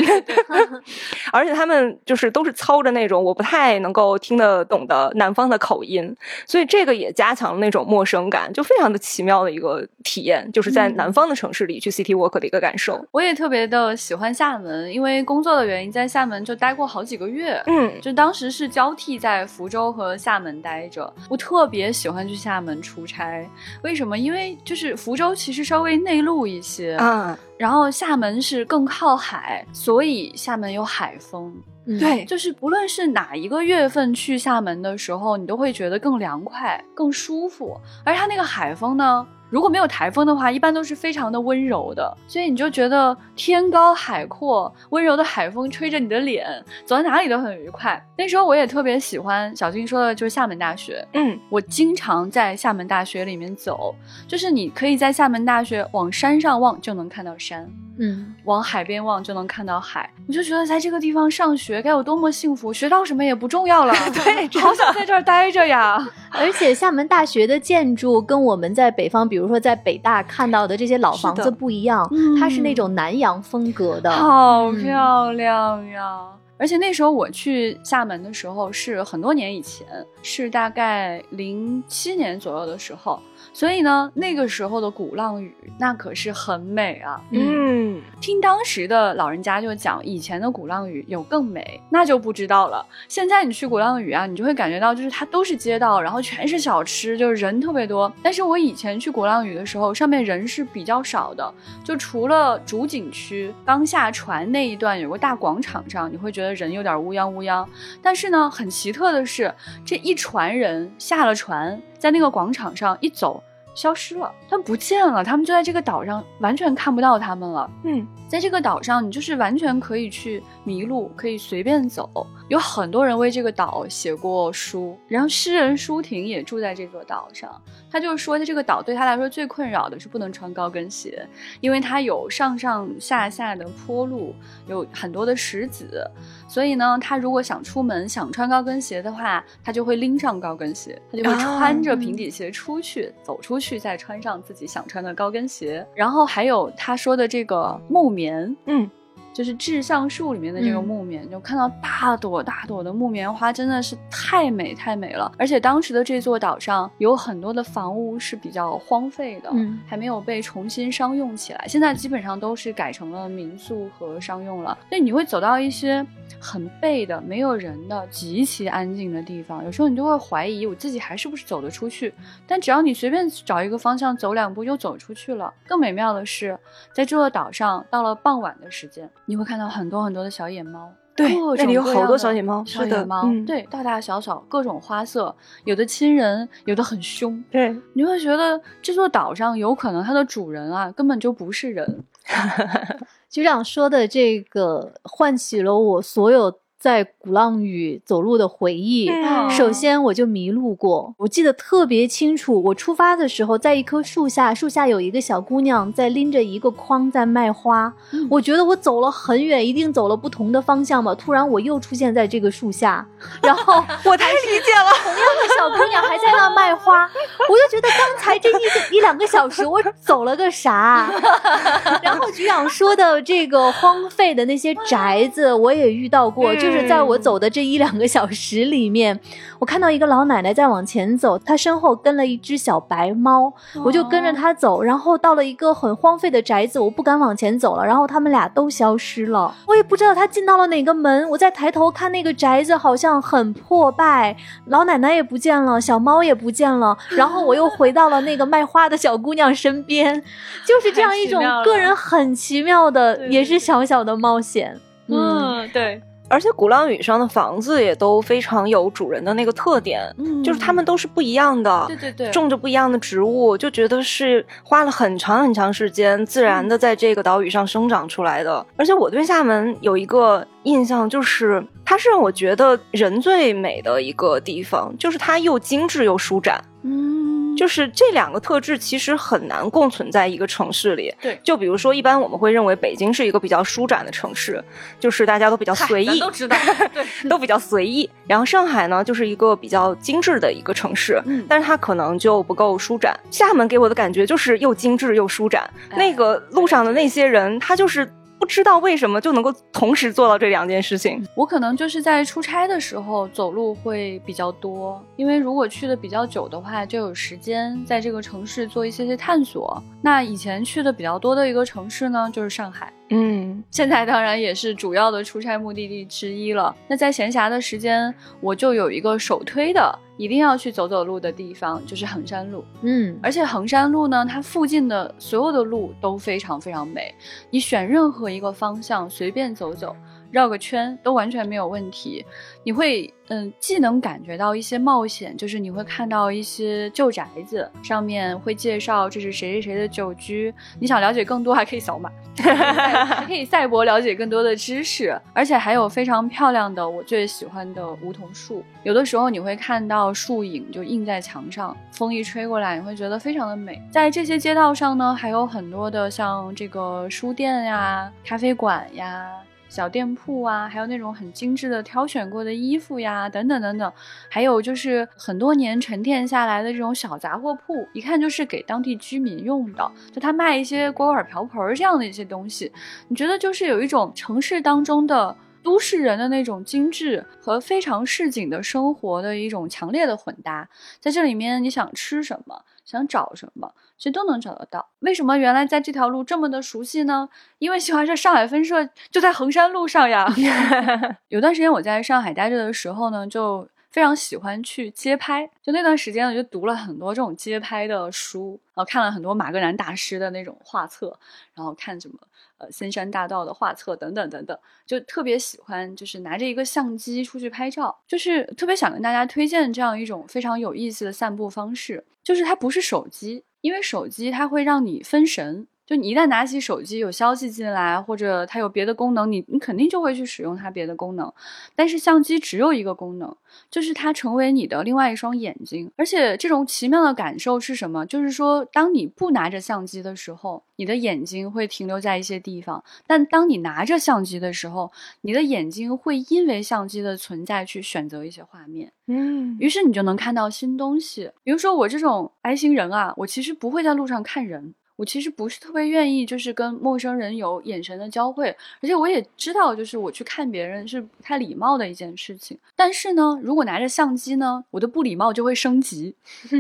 而且他们就是都是操着那种我不太能够听得懂的南方的口音，所以这个也加强了那种陌生感，就非常的奇妙的一个体验，就是在南方的城市。里去 City Walk 的一个感受，我也特别的喜欢厦门，因为工作的原因，在厦门就待过好几个月。嗯，就当时是交替在福州和厦门待着。我特别喜欢去厦门出差，为什么？因为就是福州其实稍微内陆一些，嗯，然后厦门是更靠海，所以厦门有海风。对，就是不论是哪一个月份去厦门的时候，你都会觉得更凉快、更舒服，而它那个海风呢？如果没有台风的话，一般都是非常的温柔的，所以你就觉得天高海阔，温柔的海风吹着你的脸，走到哪里都很愉快。那时候我也特别喜欢小金说的，就是厦门大学。嗯，我经常在厦门大学里面走，就是你可以在厦门大学往山上望就能看到山。嗯，往海边望就能看到海，我就觉得在这个地方上学该有多么幸福，学到什么也不重要了。对，好想在这儿待着呀！而且厦门大学的建筑跟我们在北方，比如说在北大看到的这些老房子不一样，它是那种南洋风格的，好漂亮呀！而且那时候我去厦门的时候是很多年以前，是大概零七年左右的时候。所以呢，那个时候的鼓浪屿那可是很美啊。嗯，听当时的老人家就讲，以前的鼓浪屿有更美，那就不知道了。现在你去鼓浪屿啊，你就会感觉到，就是它都是街道，然后全是小吃，就是人特别多。但是我以前去鼓浪屿的时候，上面人是比较少的，就除了主景区刚下船那一段有个大广场上，你会觉得人有点乌泱乌泱。但是呢，很奇特的是，这一船人下了船。在那个广场上一走，消失了，他们不见了，他们就在这个岛上，完全看不到他们了。嗯，在这个岛上，你就是完全可以去迷路，可以随便走。有很多人为这个岛写过书，然后诗人舒婷也住在这座岛上。他就说，他这个岛对他来说最困扰的是不能穿高跟鞋，因为它有上上下下的坡路，有很多的石子，所以呢，他如果想出门想穿高跟鞋的话，他就会拎上高跟鞋，他就会穿着平底鞋出去，走出去再穿上自己想穿的高跟鞋。然后还有他说的这个木棉，嗯。就是志向树里面的这个木棉，就看到大朵大朵的木棉花，真的是太美太美了。而且当时的这座岛上有很多的房屋是比较荒废的，还没有被重新商用起来。现在基本上都是改成了民宿和商用了。所以你会走到一些很背的、没有人的、极其安静的地方，有时候你就会怀疑我自己还是不是走得出去。但只要你随便找一个方向走两步，又走出去了。更美妙的是，在这座岛上，到了傍晚的时间。你会看到很多很多的小野猫，对，那里有好多小野猫，小野猫，对，大大小小，各种花色，有的亲人，有的很凶，对，你会觉得这座岛上有可能它的主人啊根本就不是人。局长说的这个唤起了我所有。在鼓浪屿走路的回忆，首先我就迷路过，我记得特别清楚。我出发的时候，在一棵树下，树下有一个小姑娘在拎着一个筐在卖花。我觉得我走了很远，一定走了不同的方向吧。突然我又出现在这个树下，然后我太理解了，同样的小姑娘还在那卖花。我就觉得刚才这一一两个小时我走了个啥？然后局长说的这个荒废的那些宅子，我也遇到过。就是在我走的这一两个小时里面，我看到一个老奶奶在往前走，她身后跟了一只小白猫，我就跟着她走，然后到了一个很荒废的宅子，我不敢往前走了，然后他们俩都消失了，我也不知道她进到了哪个门。我再抬头看那个宅子，好像很破败，老奶奶也不见了，小猫也不见了，然后我又回到了那个卖花的小姑娘身边，就是这样一种个人很奇妙的，也是小小的冒险。嗯，对。而且鼓浪屿上的房子也都非常有主人的那个特点，嗯，就是他们都是不一样的，对对对，种着不一样的植物，就觉得是花了很长很长时间自然的在这个岛屿上生长出来的。而且我对厦门有一个印象，就是它是让我觉得人最美的一个地方，就是它又精致又舒展，嗯。就是这两个特质其实很难共存在一个城市里。对，就比如说，一般我们会认为北京是一个比较舒展的城市，就是大家都比较随意，都知道，对，都比较随意。然后上海呢，就是一个比较精致的一个城市，嗯，但是它可能就不够舒展。厦门给我的感觉就是又精致又舒展。那个路上的那些人，他就是。不知道为什么就能够同时做到这两件事情。我可能就是在出差的时候走路会比较多，因为如果去的比较久的话，就有时间在这个城市做一些些探索。那以前去的比较多的一个城市呢，就是上海。嗯，现在当然也是主要的出差目的地之一了。那在闲暇的时间，我就有一个首推的，一定要去走走路的地方，就是衡山路。嗯，而且衡山路呢，它附近的所有的路都非常非常美，你选任何一个方向随便走走。绕个圈都完全没有问题，你会嗯，既能感觉到一些冒险，就是你会看到一些旧宅子，上面会介绍这是谁谁谁的旧居。你想了解更多，还可以扫码，还可以赛博了解更多的知识，而且还有非常漂亮的我最喜欢的梧桐树。有的时候你会看到树影就印在墙上，风一吹过来，你会觉得非常的美。在这些街道上呢，还有很多的像这个书店呀、咖啡馆呀。小店铺啊，还有那种很精致的挑选过的衣服呀，等等等等，还有就是很多年沉淀下来的这种小杂货铺，一看就是给当地居民用的，就他卖一些锅碗瓢盆这样的一些东西，你觉得就是有一种城市当中的都市人的那种精致和非常市井的生活的一种强烈的混搭，在这里面你想吃什么？想找什么，其实都能找得到。为什么原来在这条路这么的熟悉呢？因为新华社上海分社就在衡山路上呀。有段时间我在上海待着的时候呢，就非常喜欢去街拍。就那段时间，我就读了很多这种街拍的书，然后看了很多马格南大师的那种画册，然后看什么呃仙山大道的画册等等等等，就特别喜欢，就是拿着一个相机出去拍照，就是特别想跟大家推荐这样一种非常有意思的散步方式。就是它不是手机，因为手机它会让你分神。就你一旦拿起手机，有消息进来，或者它有别的功能，你你肯定就会去使用它别的功能。但是相机只有一个功能，就是它成为你的另外一双眼睛。而且这种奇妙的感受是什么？就是说，当你不拿着相机的时候，你的眼睛会停留在一些地方；但当你拿着相机的时候，你的眼睛会因为相机的存在去选择一些画面。嗯，于是你就能看到新东西。比如说我这种 I 型人啊，我其实不会在路上看人。我其实不是特别愿意，就是跟陌生人有眼神的交汇，而且我也知道，就是我去看别人是不太礼貌的一件事情。但是呢，如果拿着相机呢，我的不礼貌就会升级。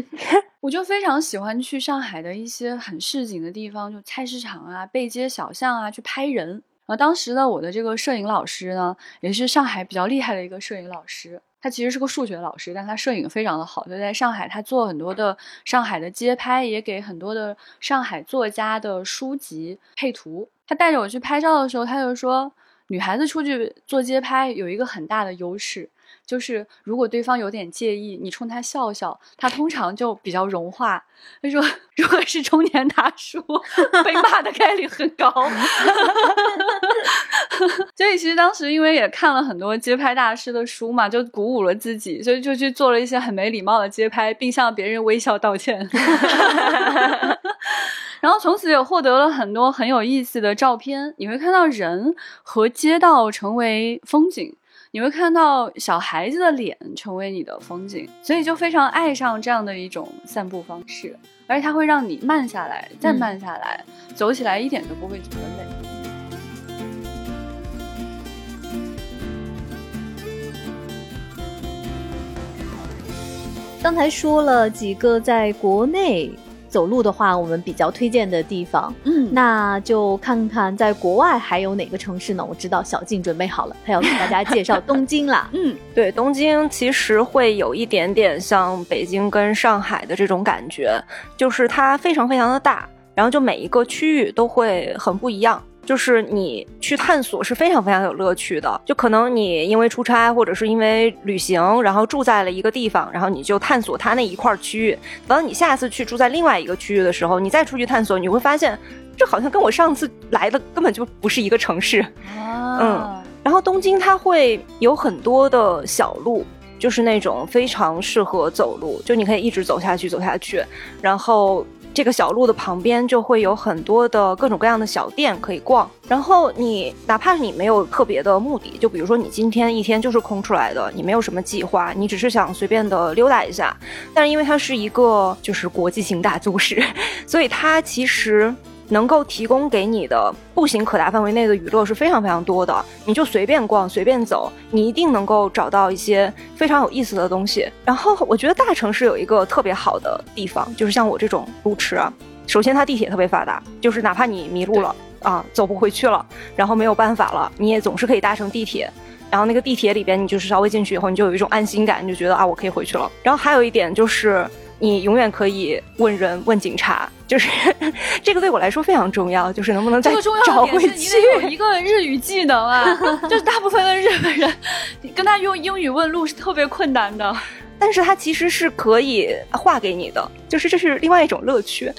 我就非常喜欢去上海的一些很市井的地方，就菜市场啊、背街小巷啊，去拍人。然后当时呢，我的这个摄影老师呢，也是上海比较厉害的一个摄影老师。他其实是个数学老师，但他摄影非常的好。就在上海，他做很多的上海的街拍，也给很多的上海作家的书籍配图。他带着我去拍照的时候，他就说，女孩子出去做街拍有一个很大的优势。就是如果对方有点介意，你冲他笑笑，他通常就比较融化。他说，如果是中年大叔，被骂的概率很高。所以其实当时因为也看了很多街拍大师的书嘛，就鼓舞了自己，所以就去做了一些很没礼貌的街拍，并向别人微笑道歉。然后从此也获得了很多很有意思的照片。你会看到人和街道成为风景。你会看到小孩子的脸成为你的风景所以就非常爱上这样的一种散步方式而且它会让你慢下来再慢下来走起来一点都不会觉得累。刚才说了几个在国内走路的话，我们比较推荐的地方，嗯，那就看看在国外还有哪个城市呢？我知道小静准备好了，她要给大家介绍东京啦。嗯，对，东京其实会有一点点像北京跟上海的这种感觉，就是它非常非常的大，然后就每一个区域都会很不一样。就是你去探索是非常非常有乐趣的，就可能你因为出差或者是因为旅行，然后住在了一个地方，然后你就探索它那一块区域。等到你下次去住在另外一个区域的时候，你再出去探索，你会发现这好像跟我上次来的根本就不是一个城市。嗯，然后东京它会有很多的小路，就是那种非常适合走路，就你可以一直走下去，走下去，然后。这个小路的旁边就会有很多的各种各样的小店可以逛，然后你哪怕你没有特别的目的，就比如说你今天一天就是空出来的，你没有什么计划，你只是想随便的溜达一下，但是因为它是一个就是国际性大都市，所以它其实。能够提供给你的步行可达范围内的娱乐是非常非常多的，你就随便逛随便走，你一定能够找到一些非常有意思的东西。然后我觉得大城市有一个特别好的地方，就是像我这种路痴啊，首先它地铁特别发达，就是哪怕你迷路了啊，走不回去了，然后没有办法了，你也总是可以搭乘地铁。然后那个地铁里边，你就是稍微进去以后，你就有一种安心感，你就觉得啊，我可以回去了。然后还有一点就是。你永远可以问人问警察，就是 这个对我来说非常重要，就是能不能再找回去。你得有一个日语技能啊，就是大部分的日本人，跟他用英语问路是特别困难的，但是它其实是可以画给你的，就是这是另外一种乐趣。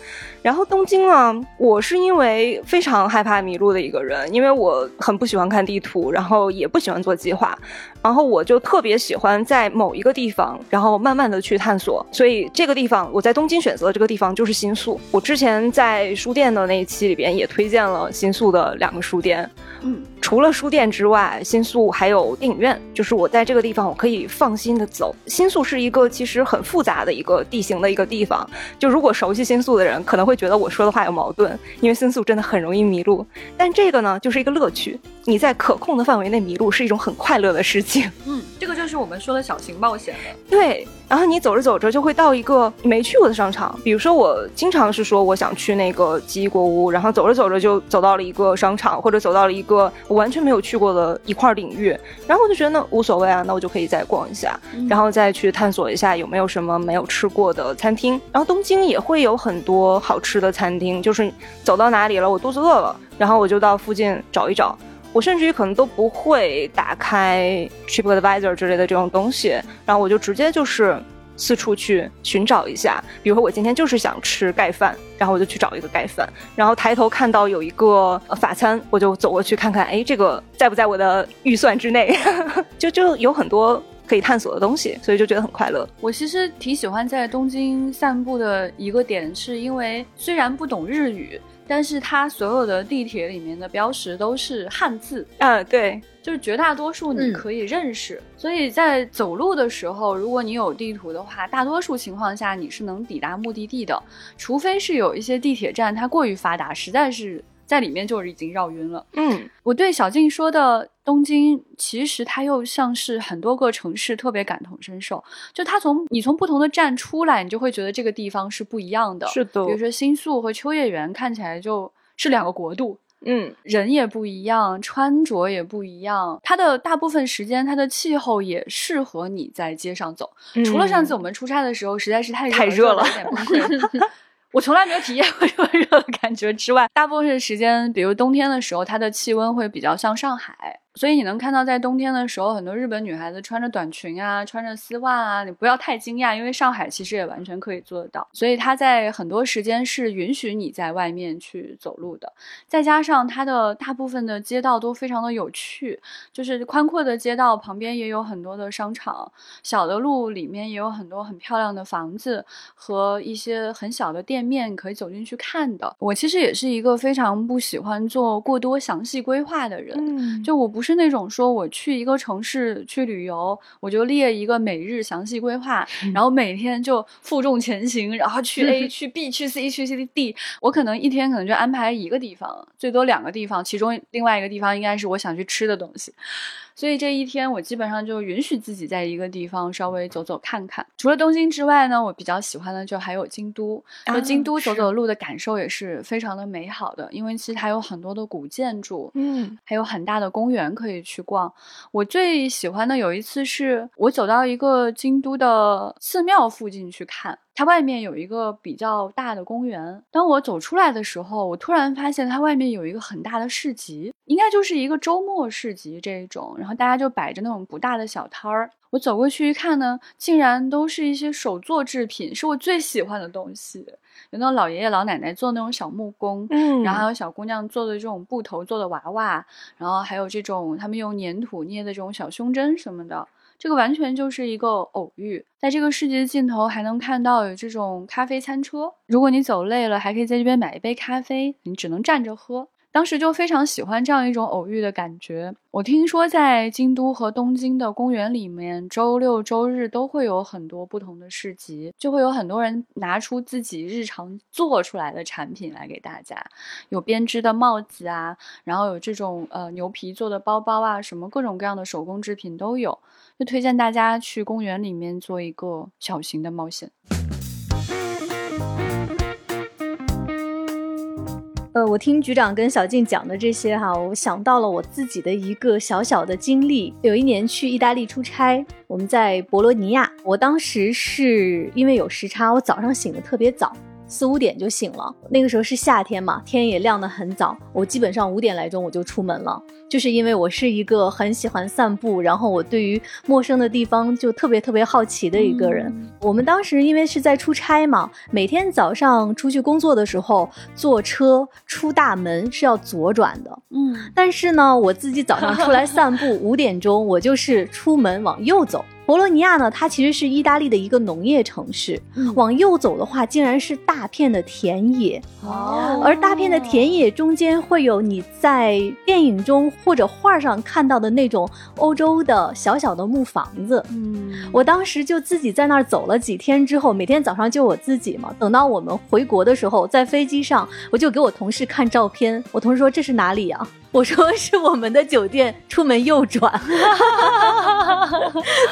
然后东京呢，我是因为非常害怕迷路的一个人，因为我很不喜欢看地图，然后也不喜欢做计划。然后我就特别喜欢在某一个地方，然后慢慢的去探索。所以这个地方我在东京选择的这个地方就是新宿。我之前在书店的那一期里边也推荐了新宿的两个书店。嗯，除了书店之外，新宿还有电影院。就是我在这个地方我可以放心的走。新宿是一个其实很复杂的一个地形的一个地方。就如果熟悉新宿的人可能会觉得我说的话有矛盾，因为新宿真的很容易迷路。但这个呢就是一个乐趣。你在可控的范围内迷路是一种很快乐的事情。嗯，这个就是我们说的小型冒险了。对，然后你走着走着就会到一个没去过的商场，比如说我经常是说我想去那个记忆国屋，然后走着走着就走到了一个商场，或者走到了一个我完全没有去过的一块领域，然后我就觉得那无所谓啊，那我就可以再逛一下，然后再去探索一下有没有什么没有吃过的餐厅。然后东京也会有很多好吃的餐厅，就是走到哪里了，我肚子饿了，然后我就到附近找一找。我甚至于可能都不会打开 TripAdvisor 之类的这种东西，然后我就直接就是四处去寻找一下。比如说我今天就是想吃盖饭，然后我就去找一个盖饭，然后抬头看到有一个法餐，我就走过去看看，哎，这个在不在我的预算之内？就就有很多可以探索的东西，所以就觉得很快乐。我其实挺喜欢在东京散步的一个点，是因为虽然不懂日语。但是它所有的地铁里面的标识都是汉字，嗯，对，就是绝大多数你可以认识，所以在走路的时候，如果你有地图的话，大多数情况下你是能抵达目的地的，除非是有一些地铁站它过于发达，实在是。在里面就是已经绕晕了。嗯，我对小静说的东京，其实它又像是很多个城市特别感同身受。就它从你从不同的站出来，你就会觉得这个地方是不一样的。是的，比如说新宿和秋叶原看起来就是两个国度。嗯，人也不一样，穿着也不一样。它的大部分时间，它的气候也适合你在街上走。除了上次我们出差的时候，实在是太太热了，有点崩溃。我从来没有体验过这么热的感觉之外，大部分时间，比如冬天的时候，它的气温会比较像上海。所以你能看到，在冬天的时候，很多日本女孩子穿着短裙啊，穿着丝袜啊，你不要太惊讶，因为上海其实也完全可以做得到。所以它在很多时间是允许你在外面去走路的。再加上它的大部分的街道都非常的有趣，就是宽阔的街道旁边也有很多的商场，小的路里面也有很多很漂亮的房子和一些很小的店面可以走进去看的。我其实也是一个非常不喜欢做过多详细规划的人，就我不是那种说我去一个城市去旅游，我就列一个每日详细规划，然后每天就负重前行，然后去 A 去 B 去 C 去 C D，我可能一天可能就安排一个地方，最多两个地方，其中另外一个地方应该是我想去吃的东西。所以这一天我基本上就允许自己在一个地方稍微走走看看。除了东京之外呢，我比较喜欢的就还有京都。就京都走走路的感受也是非常的美好的，因为其实它有很多的古建筑，嗯，还有很大的公园可以去逛。我最喜欢的有一次是我走到一个京都的寺庙附近去看。它外面有一个比较大的公园。当我走出来的时候，我突然发现它外面有一个很大的市集，应该就是一个周末市集这一种。然后大家就摆着那种不大的小摊儿。我走过去一看呢，竟然都是一些手作制品，是我最喜欢的东西。有那种老爷爷老奶奶做那种小木工，嗯，然后还有小姑娘做的这种布头做的娃娃，然后还有这种他们用粘土捏的这种小胸针什么的。这个完全就是一个偶遇，在这个世界的尽头还能看到有这种咖啡餐车。如果你走累了，还可以在这边买一杯咖啡，你只能站着喝。当时就非常喜欢这样一种偶遇的感觉。我听说在京都和东京的公园里面，周六周日都会有很多不同的市集，就会有很多人拿出自己日常做出来的产品来给大家，有编织的帽子啊，然后有这种呃牛皮做的包包啊，什么各种各样的手工制品都有。就推荐大家去公园里面做一个小型的冒险。呃，我听局长跟小静讲的这些哈，我想到了我自己的一个小小的经历。有一年去意大利出差，我们在博罗尼亚，我当时是因为有时差，我早上醒的特别早。四五点就醒了，那个时候是夏天嘛，天也亮得很早。我基本上五点来钟我就出门了，就是因为我是一个很喜欢散步，然后我对于陌生的地方就特别特别好奇的一个人。我们当时因为是在出差嘛，每天早上出去工作的时候坐车出大门是要左转的，嗯，但是呢，我自己早上出来散步，五点钟我就是出门往右走。博洛尼亚呢，它其实是意大利的一个农业城市。往右走的话，竟然是大片的田野。哦，而大片的田野中间会有你在电影中或者画上看到的那种欧洲的小小的木房子。嗯，我当时就自己在那儿走了几天之后，每天早上就我自己嘛。等到我们回国的时候，在飞机上，我就给我同事看照片。我同事说：“这是哪里呀？”我说是我们的酒店，出门右转。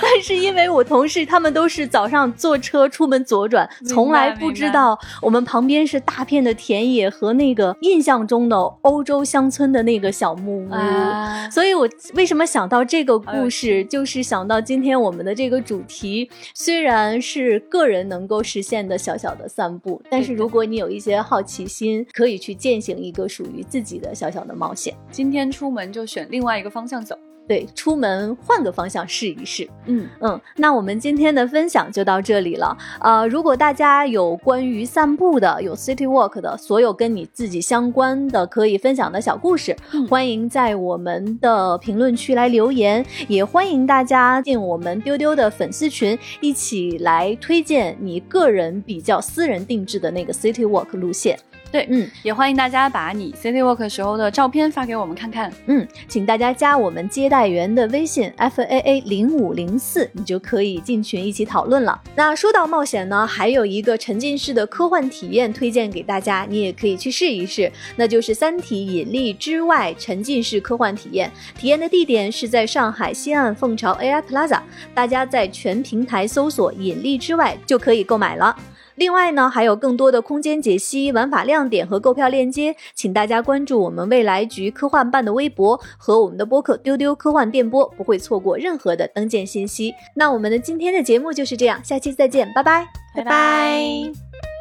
但是因为我同事他们都是早上坐车出门左转，从来不知道我们旁边是大片的田野和那个印象中的欧洲乡村的那个小木屋。所以我为什么想到这个故事，就是想到今天我们的这个主题，虽然是个人能够实现的小小的散步，但是如果你有一些好奇心，可以去践行一个属于自己的小小的冒险。今天出门就选另外一个方向走，对，出门换个方向试一试。嗯嗯，那我们今天的分享就到这里了。呃，如果大家有关于散步的、有 city walk 的所有跟你自己相关的可以分享的小故事，欢迎在我们的评论区来留言，也欢迎大家进我们丢丢的粉丝群，一起来推荐你个人比较私人定制的那个 city walk 路线。对，嗯，也欢迎大家把你 City Walk 时候的照片发给我们看看。嗯，请大家加我们接待员的微信 f a a 零五零四，你就可以进群一起讨论了。那说到冒险呢，还有一个沉浸式的科幻体验推荐给大家，你也可以去试一试，那就是《三体：引力之外》沉浸式科幻体验。体验的地点是在上海西岸凤巢 AI Plaza，大家在全平台搜索“引力之外”就可以购买了。另外呢，还有更多的空间解析、玩法亮点和购票链接，请大家关注我们未来局科幻办的微博和我们的播客丢丢科幻电波，不会错过任何的登舰信息。那我们的今天的节目就是这样，下期再见，拜拜，拜拜。